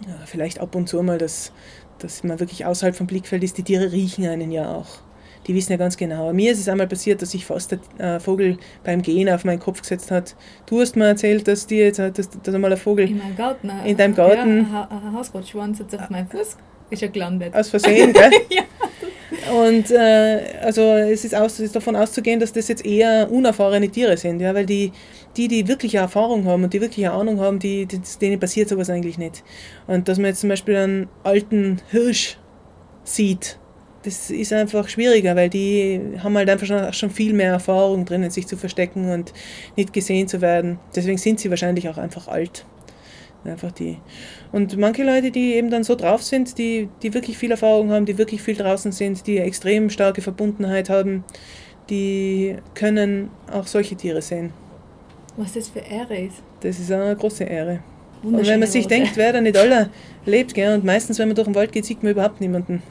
Ja, vielleicht ab und zu mal, dass, dass man wirklich außerhalb vom Blickfeld ist. Die Tiere riechen einen ja auch. Die wissen ja ganz genau. Mir ist es einmal passiert, dass sich fast der äh, Vogel beim Gehen auf meinen Kopf gesetzt hat. Du hast mir erzählt, dass dir jetzt dass, dass einmal ein Vogel in meinem Garten, in deinem Garten, ja, ein Hausrotschwanz hat auf meinen Fuß ist er gelandet. Aus Versehen, gell? ja. Und äh, also es ist, aus, es ist davon auszugehen, dass das jetzt eher unerfahrene Tiere sind, ja, weil die, die, die wirkliche Erfahrung haben und die wirkliche Ahnung haben, die, die, denen passiert sowas eigentlich nicht. Und dass man jetzt zum Beispiel einen alten Hirsch sieht, das ist einfach schwieriger, weil die haben halt einfach schon, schon viel mehr Erfahrung drinnen, sich zu verstecken und nicht gesehen zu werden. Deswegen sind sie wahrscheinlich auch einfach alt. Einfach die. Und manche Leute, die eben dann so drauf sind, die, die wirklich viel Erfahrung haben, die wirklich viel draußen sind, die extrem starke Verbundenheit haben, die können auch solche Tiere sehen. Was das für Ehre ist. Das ist eine große Ehre. Und wenn man sich Worte. denkt, wer da nicht aller lebt, gell, und meistens, wenn man durch den Wald geht, sieht man überhaupt niemanden.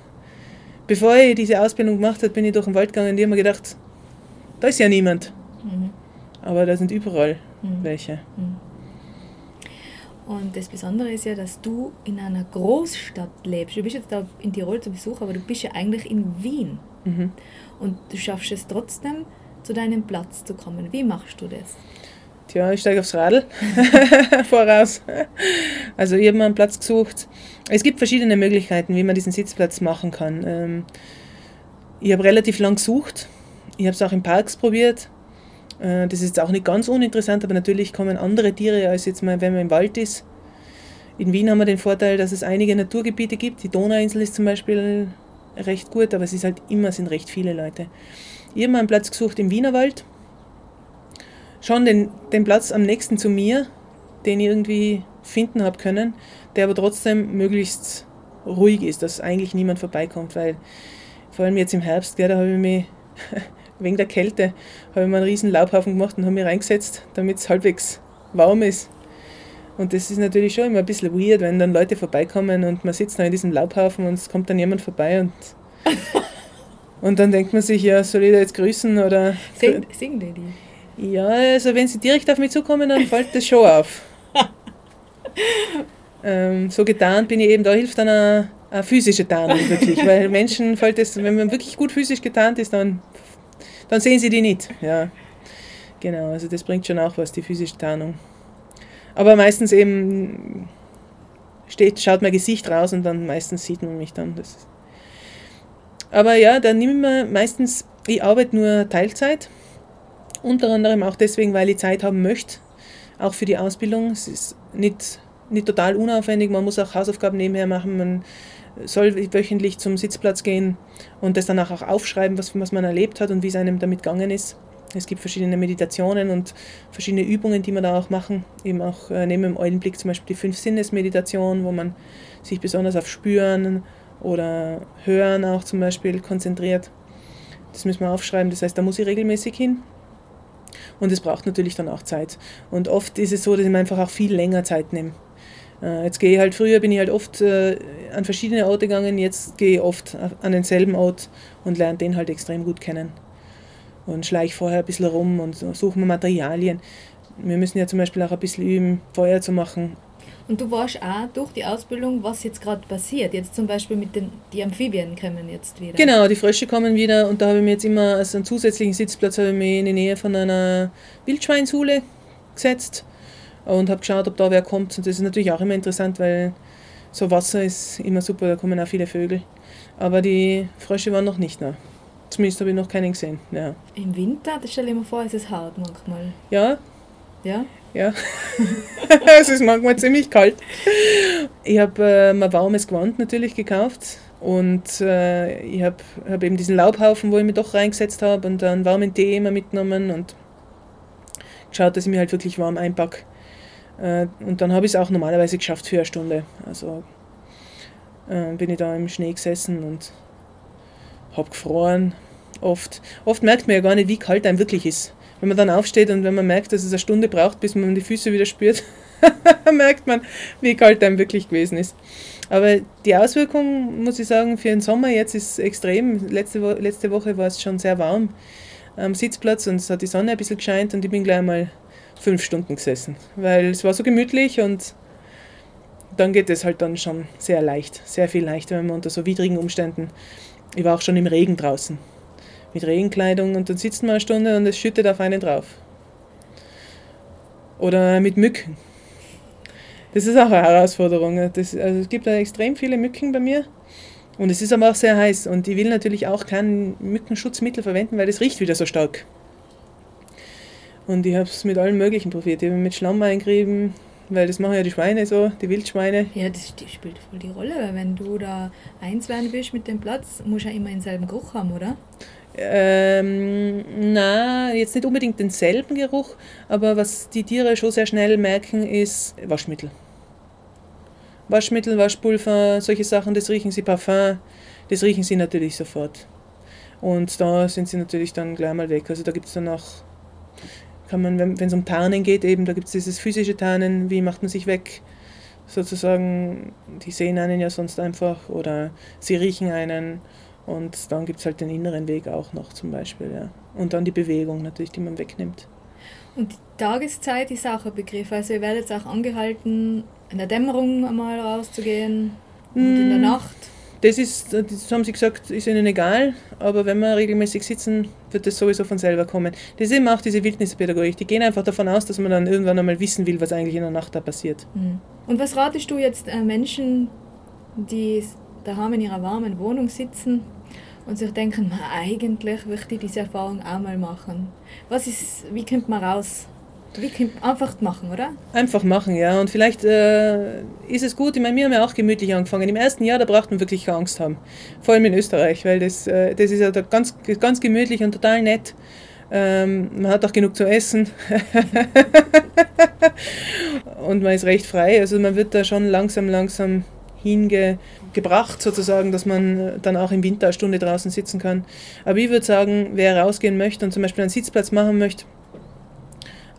Bevor ich diese Ausbildung gemacht habe, bin ich durch den Wald gegangen und ich habe mir gedacht, da ist ja niemand. Mhm. Aber da sind überall mhm. welche. Mhm. Und das Besondere ist ja, dass du in einer Großstadt lebst. Du bist jetzt da in Tirol zu Besuch, aber du bist ja eigentlich in Wien. Mhm. Und du schaffst es trotzdem, zu deinem Platz zu kommen. Wie machst du das? Tja, ich steige aufs Radl voraus. Also ich habe mir einen Platz gesucht. Es gibt verschiedene Möglichkeiten, wie man diesen Sitzplatz machen kann. Ähm, ich habe relativ lang gesucht. Ich habe es auch in Parks probiert. Äh, das ist jetzt auch nicht ganz uninteressant, aber natürlich kommen andere Tiere, als jetzt mal, wenn man im Wald ist. In Wien haben wir den Vorteil, dass es einige Naturgebiete gibt. Die Donauinsel ist zum Beispiel recht gut, aber es ist halt immer sind recht viele Leute. Ich habe mal einen Platz gesucht im Wienerwald. Schon den, den Platz am nächsten zu mir, den ich irgendwie finden habe können, der aber trotzdem möglichst ruhig ist, dass eigentlich niemand vorbeikommt, weil vor allem jetzt im Herbst, gell, da habe ich mich wegen der Kälte habe ich mir einen riesen Laubhaufen gemacht und habe mich reingesetzt, damit es halbwegs warm ist. Und das ist natürlich schon immer ein bisschen weird, wenn dann Leute vorbeikommen und man sitzt da in diesem Laubhaufen und es kommt dann jemand vorbei und, und dann denkt man sich, ja, soll ich da jetzt grüßen oder... Sing, singen die die? Ja, also wenn sie direkt auf mich zukommen, dann fällt das schon auf. ähm, so getan bin ich eben, da hilft dann eine, eine physische Tarnung wirklich, weil Menschen fällt es, wenn man wirklich gut physisch getarnt ist, dann dann sehen sie die nicht. Ja, genau, also das bringt schon auch was, die physische Tarnung. Aber meistens eben steht, schaut mein Gesicht raus und dann meistens sieht man mich dann. Das aber ja, dann nehme ich mir meistens, ich arbeite nur Teilzeit, unter anderem auch deswegen, weil ich Zeit haben möchte, auch für die Ausbildung. Es ist nicht, nicht total unaufwendig, man muss auch Hausaufgaben nebenher machen, man soll wöchentlich zum Sitzplatz gehen und das danach auch aufschreiben, was, was man erlebt hat und wie es einem damit gegangen ist. Es gibt verschiedene Meditationen und verschiedene Übungen, die man da auch machen. Eben auch äh, neben dem Eulenblick zum Beispiel die Fünf-Sinnes-Meditation, wo man sich besonders auf Spüren oder Hören auch zum Beispiel konzentriert. Das müssen wir aufschreiben, das heißt, da muss ich regelmäßig hin. Und es braucht natürlich dann auch Zeit. Und oft ist es so, dass ich mir einfach auch viel länger Zeit nehme. Äh, jetzt gehe ich halt, früher bin ich halt oft äh, an verschiedene Orte gegangen, jetzt gehe ich oft an denselben Ort und lerne den halt extrem gut kennen. Und schleiche vorher ein bisschen rum und suche mir Materialien. Wir müssen ja zum Beispiel auch ein bisschen üben, Feuer zu machen. Und du warst auch durch die Ausbildung, was jetzt gerade passiert. Jetzt zum Beispiel mit den die Amphibien kommen jetzt wieder. Genau, die Frösche kommen wieder und da habe ich mir jetzt immer als einen zusätzlichen Sitzplatz habe ich mich in die Nähe von einer Wildschweinshule gesetzt und habe geschaut, ob da wer kommt. Und das ist natürlich auch immer interessant, weil so Wasser ist immer super, da kommen auch viele Vögel. Aber die Frösche waren noch nicht da. Zumindest habe ich noch keinen gesehen. Ja. Im Winter, das stelle ich mir vor, ist es hart manchmal. Ja, Ja? ja. es ist manchmal ziemlich kalt. Ich habe äh, mir ein warmes Gewand natürlich gekauft und äh, ich habe hab eben diesen Laubhaufen, wo ich mich doch reingesetzt habe und einen warmen Tee immer mitgenommen und geschaut, dass ich mich halt wirklich warm einpacke. Äh, und dann habe ich es auch normalerweise geschafft für eine Stunde. Also äh, bin ich da im Schnee gesessen und habe gefroren. Oft. Oft merkt man ja gar nicht, wie kalt einem wirklich ist. Wenn man dann aufsteht und wenn man merkt, dass es eine Stunde braucht, bis man die Füße wieder spürt, merkt man, wie kalt einem wirklich gewesen ist. Aber die Auswirkung, muss ich sagen, für den Sommer jetzt ist extrem. Letzte, Wo letzte Woche war es schon sehr warm am Sitzplatz und es hat die Sonne ein bisschen gescheint und ich bin gleich mal fünf Stunden gesessen, weil es war so gemütlich und dann geht es halt dann schon sehr leicht, sehr viel leichter, wenn man unter so widrigen Umständen, ich war auch schon im Regen draußen, mit Regenkleidung und dann sitzt man eine Stunde und es schüttet auf einen drauf. Oder mit Mücken. Das ist auch eine Herausforderung. Das, also es gibt da extrem viele Mücken bei mir. Und es ist aber auch sehr heiß. Und ich will natürlich auch kein Mückenschutzmittel verwenden, weil das riecht wieder so stark. Und ich habe es mit allen möglichen probiert. Ich habe mit Schlamm eingerieben, weil das machen ja die Schweine so, die Wildschweine. Ja, das spielt voll die Rolle, weil wenn du da eins werden willst mit dem Platz, musst du ja immer denselben Geruch haben, oder? Ähm, na, jetzt nicht unbedingt denselben Geruch, aber was die Tiere schon sehr schnell merken, ist Waschmittel. Waschmittel, Waschpulver, solche Sachen, das riechen sie, Parfum, das riechen sie natürlich sofort. Und da sind sie natürlich dann gleich mal weg. Also da gibt es dann auch, kann man, wenn es um Tarnen geht, eben, da gibt es dieses physische Tarnen, wie macht man sich weg, sozusagen, die sehen einen ja sonst einfach oder sie riechen einen und dann gibt es halt den inneren Weg auch noch zum Beispiel, ja. Und dann die Bewegung natürlich, die man wegnimmt. Und die Tageszeit ist auch ein Begriff. Also ihr werdet auch angehalten, in der Dämmerung einmal rauszugehen und in der Mm. Nacht. Das ist, das haben sie gesagt, ist ihnen egal, aber wenn wir regelmäßig sitzen, wird das sowieso von selber kommen. Das ist eben auch diese Wildnispädagogik. Die gehen einfach davon aus, dass man dann irgendwann einmal wissen will, was eigentlich in der Nacht da passiert. Mhm. Und was ratest du jetzt äh, Menschen, die daheim in ihrer warmen Wohnung sitzen und sich denken, "Ma, eigentlich möchte ich diese Erfahrung auch mal machen? Was ist, wie kommt man raus? Kommt, einfach machen, oder? Einfach machen, ja. Und vielleicht äh, ist es gut, ich meine, wir haben ja auch gemütlich angefangen. Im ersten Jahr, da braucht man wirklich keine Angst haben. Vor allem in Österreich, weil das, äh, das ist ja da ganz, ganz gemütlich und total nett. Ähm, man hat auch genug zu essen. und man ist recht frei. Also man wird da schon langsam, langsam hingebracht, sozusagen, dass man dann auch im Winter eine Stunde draußen sitzen kann. Aber ich würde sagen, wer rausgehen möchte und zum Beispiel einen Sitzplatz machen möchte,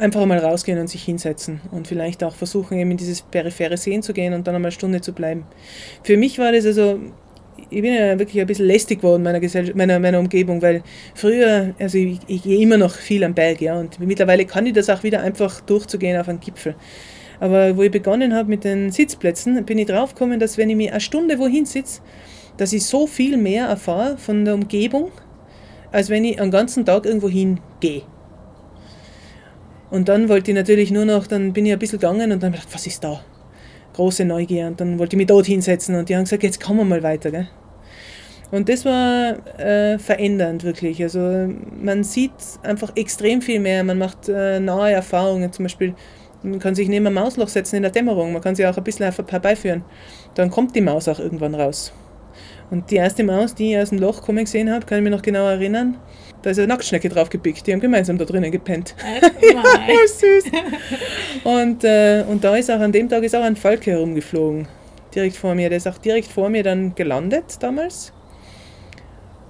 einfach mal rausgehen und sich hinsetzen und vielleicht auch versuchen, eben in dieses periphere Sehen zu gehen und dann einmal eine Stunde zu bleiben. Für mich war das also, ich bin ja wirklich ein bisschen lästig geworden meiner, meiner, meiner Umgebung, weil früher, also ich, ich gehe immer noch viel am Berg, ja, und mittlerweile kann ich das auch wieder einfach durchzugehen auf einen Gipfel. Aber wo ich begonnen habe mit den Sitzplätzen, bin ich draufgekommen, dass wenn ich mir eine Stunde wohin sitze, dass ich so viel mehr erfahre von der Umgebung, als wenn ich einen ganzen Tag irgendwo hingehe. Und dann wollte ich natürlich nur noch, dann bin ich ein bisschen gegangen und dann gedacht, was ist da? Große Neugier. Und dann wollte ich mich dort hinsetzen und die haben gesagt, jetzt kommen wir mal weiter. Gell? Und das war äh, verändernd wirklich. Also man sieht einfach extrem viel mehr, man macht äh, nahe Erfahrungen. Zum Beispiel, man kann sich neben ein Mausloch setzen in der Dämmerung, man kann sie auch ein bisschen herbeiführen. Dann kommt die Maus auch irgendwann raus. Und die erste Maus, die ich aus dem Loch kommen gesehen habe, kann ich mich noch genau erinnern. Da ist eine Nacktschnecke draufgepickt. Die haben gemeinsam da drinnen gepennt. Ja, süß. Und, äh, und da ist auch an dem Tag ist auch ein Falke herumgeflogen. Direkt vor mir. Der ist auch direkt vor mir dann gelandet damals.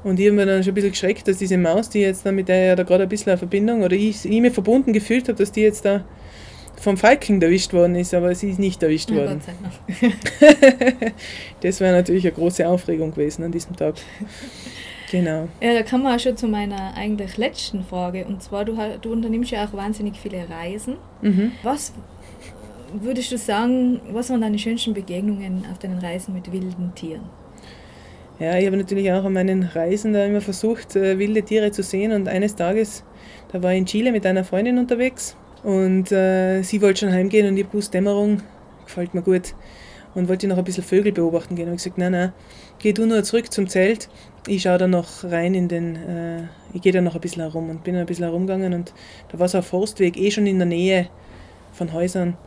Und ich habe mir dann schon ein bisschen geschreckt, dass diese Maus, die jetzt dann mit der ja da gerade ein bisschen eine Verbindung oder ich, ich mir verbunden gefühlt habe, dass die jetzt da vom Falken erwischt worden ist, aber sie ist nicht erwischt Ja, worden. Das wäre natürlich eine große Aufregung gewesen an diesem Tag. Genau. Ja, da kommen wir auch schon zu meiner eigentlich letzten Frage. Und zwar, du, du unternimmst ja auch wahnsinnig viele Reisen. Mhm. Was, würdest du sagen, was waren deine schönsten Begegnungen auf deinen Reisen mit wilden Tieren? Ja, ich habe natürlich auch an meinen Reisen da immer versucht, äh, wilde Tiere zu sehen. Und eines Tages, da war ich in Chile mit einer Freundin unterwegs und äh, sie wollte schon heimgehen und ich habe Dämmerung, gefällt mir gut. Und wollte noch ein bisschen Vögel beobachten gehen. Und ich gesagt, nein, nein, geh du nur zurück zum Zelt. Ich schaue da noch rein in den, äh, ich gehe da noch ein bisschen herum und bin ein bisschen herumgegangen und da war so ein Forstweg, eh schon in der Nähe von Häusern.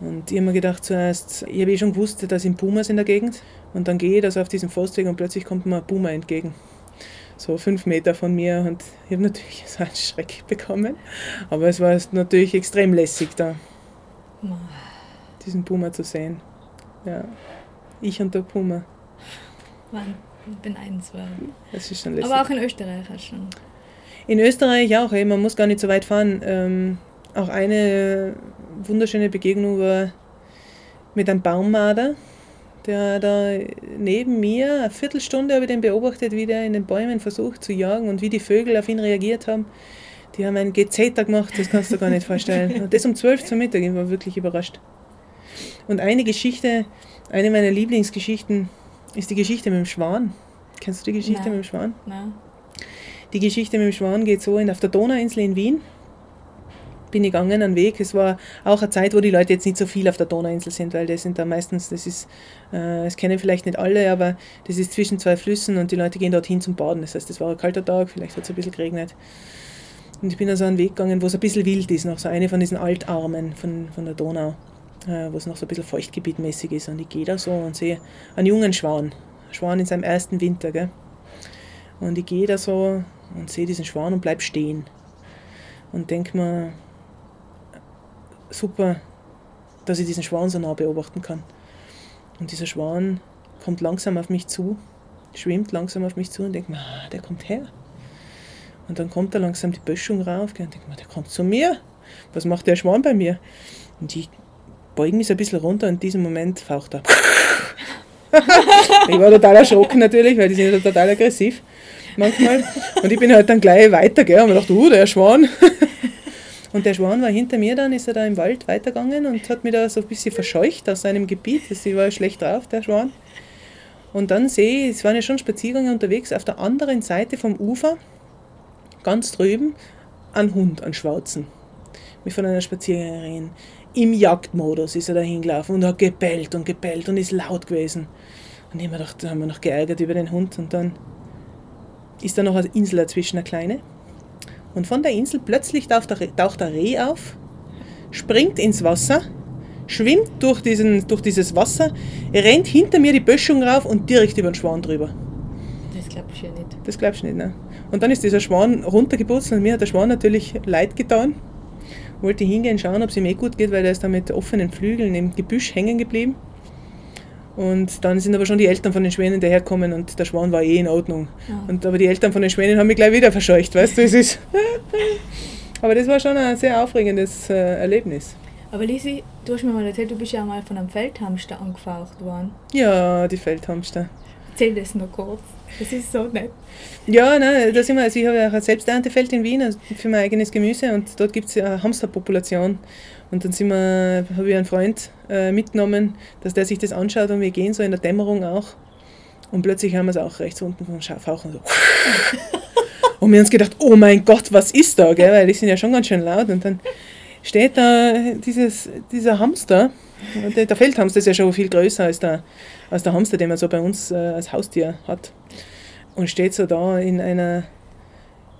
Und ich habe mir gedacht zuerst, ich habe eh schon gewusst, da sind Pumas in der Gegend. Und dann gehe ich da auf diesen Forstweg und plötzlich kommt mir ein Puma entgegen. So fünf Meter von mir und ich habe natürlich so einen Schreck bekommen. Aber es war natürlich extrem lässig da, diesen Puma zu sehen. Ja, ich und der Puma. Mann, ich bin eins. Das ist schon lässig. Aber auch in Österreich schon. In Österreich auch, ey, man muss gar nicht so weit fahren. Ähm, auch eine wunderschöne Begegnung war mit einem Baummarder, der da neben mir eine Viertelstunde habe ich den beobachtet, wie der in den Bäumen versucht zu jagen und wie die Vögel auf ihn reagiert haben. Die haben einen Gezeter gemacht, das kannst du gar nicht vorstellen. Und das um 12 zum Mittag, ich war wirklich überrascht. Und eine Geschichte, eine meiner Lieblingsgeschichten ist die Geschichte mit dem Schwan. Kennst du die Geschichte Nein. mit dem Schwan? Nein. Die Geschichte mit dem Schwan geht so in, auf der Donauinsel in Wien bin ich gegangen, einen Weg. Es war auch eine Zeit, wo die Leute jetzt nicht so viel auf der Donauinsel sind, weil das sind da meistens, das ist, äh, das kennen vielleicht nicht alle, aber das ist zwischen zwei Flüssen und die Leute gehen dorthin zum Baden. Das heißt, es war ein kalter Tag, vielleicht hat es ein bisschen geregnet. Und ich bin also einen Weg gegangen, wo es ein bisschen wild ist, noch so eine von diesen Altarmen von, von der Donau, äh, wo es noch so ein bisschen feuchtgebietmäßig ist. Und ich gehe da so und sehe einen jungen Schwan, Schwan in seinem ersten Winter. Gell? Und ich gehe da so und sehe diesen Schwan und bleib stehen. Und denke mir, super, dass ich diesen Schwan so nah beobachten kann. Und dieser Schwan kommt langsam auf mich zu, schwimmt langsam auf mich zu und denkt mir, ah, der kommt her. Und dann kommt er langsam die Böschung rauf und denkt mir, der kommt zu mir. Was macht der Schwan bei mir? Und ich beuge mich so ein bisschen runter und in diesem Moment faucht er. ich war total erschrocken natürlich, weil die sind ja total aggressiv manchmal. Und ich bin halt dann gleich weiter, gell, und mir gedacht, oh, der Schwan. Und der Schwan war hinter mir dann, ist er da im Wald weitergegangen und hat mich da so ein bisschen verscheucht aus seinem Gebiet. Sie war schlecht drauf, der Schwan. Und dann sehe ich, es waren ja schon Spaziergänge unterwegs, auf der anderen Seite vom Ufer, ganz drüben, ein Hund, ein Schwarzen. Mit von einer Spaziergängerin. Im Jagdmodus ist er da hingelaufen und hat gebellt und gebellt und ist laut gewesen. Und ich mir gedacht, da haben wir noch geärgert über den Hund. Und dann ist da noch eine Insel dazwischen, eine kleine. Und von der Insel plötzlich taucht der, taucht der Reh auf, springt ins Wasser, schwimmt durch, diesen, durch dieses Wasser, rennt hinter mir die Böschung rauf und direkt über den Schwan drüber. Das glaubst du ja nicht. Das glaubst du nicht, ne? Und dann ist dieser Schwan runtergeputzt und mir hat der Schwan natürlich leid getan. Wollte hingehen, schauen, ob es ihm eh gut geht, weil er ist da mit offenen Flügeln im Gebüsch hängen geblieben. Und dann sind aber schon die Eltern von den Schwänen dahergekommen und der Schwan war eh in Ordnung. Ja. Und aber die Eltern von den Schwänen haben mich gleich wieder verscheucht, weißt du, es ist. aber das war schon ein sehr aufregendes äh, Erlebnis. Aber Lisi, du hast mir mal erzählt, du bist ja mal von einem Feldhamster angefaucht worden. Ja, die Feldhamster. Erzähl das noch kurz. Das ist so nett. Ja, nein, da sind wir, also ich habe ja auch ein Selbsterntefeld in Wien also für mein eigenes Gemüse und dort gibt es eine Hamsterpopulation. Und dann sind wir, habe ich einen Freund äh, mitgenommen, dass der sich das anschaut und wir gehen so in der Dämmerung auch. Und plötzlich haben wir es auch rechts unten vom Fauchen so. und wir haben uns gedacht, oh mein Gott, was ist da? Gell? Weil die sind ja schon ganz schön laut. Und dann steht da dieses, dieser Hamster. Der, der Feldhamster ist ja schon viel größer als der, als der Hamster, den man so bei uns äh, als Haustier hat. Und steht so da in einer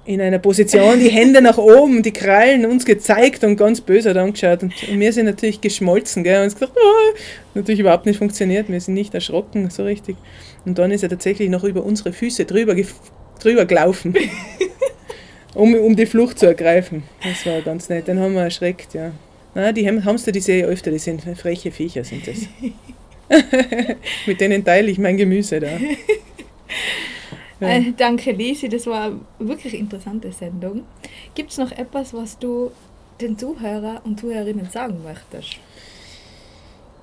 in einer Position, die Hände nach oben, die Krallen uns gezeigt und ganz böse hat angeschaut. Und, und wir sind natürlich geschmolzen gell, und uns gesagt, oh, natürlich überhaupt nicht funktioniert. Wir sind nicht erschrocken, so richtig. Und dann ist er tatsächlich noch über unsere Füße drüber, drüber gelaufen, um, um die Flucht zu ergreifen. Das war ganz nett. Den haben wir erschreckt, ja. Na, die Hamster, die sehe ich öfter, die sind freche Viecher, sind das. Mit denen teile ich mein Gemüse da. Ja. Äh, danke, Lisi, das war eine wirklich interessante Sendung. Gibt es noch etwas, was du den Zuhörer und Zuhörerinnen sagen möchtest?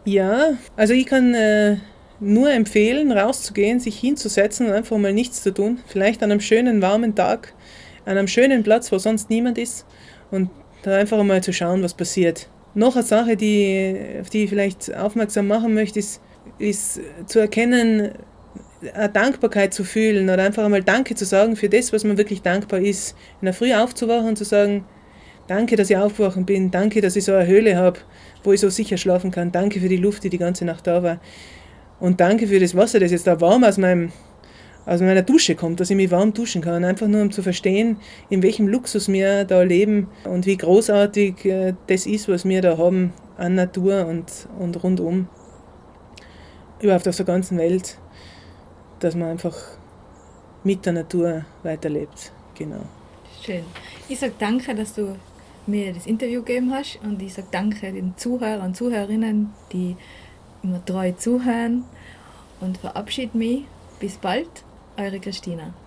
Ja, also ich kann äh, nur empfehlen, rauszugehen, sich hinzusetzen und einfach mal nichts zu tun. Vielleicht an einem schönen, warmen Tag, an einem schönen Platz, wo sonst niemand ist und da einfach mal zu schauen, was passiert. noch eine Sache, die, auf die ich vielleicht aufmerksam machen möchte, ist, ist zu erkennen, eine Dankbarkeit zu fühlen oder einfach einmal Danke zu sagen für das, was man wirklich dankbar ist. In der Früh aufzuwachen und zu sagen, danke, dass ich aufgewacht bin, danke, dass ich so eine Höhle habe, wo ich so sicher schlafen kann, danke für die Luft, die die ganze Nacht da war und danke für das Wasser, das jetzt da warm aus meinem aus meiner Dusche kommt, dass ich mich warm duschen kann. Einfach nur um zu verstehen, in welchem Luxus wir da leben und wie großartig äh, das ist, was wir da haben an Natur und, und rundum. Überhaupt auf der ganzen Welt, dass man einfach mit der Natur weiterlebt. Genau. Schön. Ich sage danke, dass du mir das Interview gegeben hast und ich sage danke den Zuhörern und Zuhörerinnen, die immer treu zuhören und verabschiede mich. Bis bald eure Christina.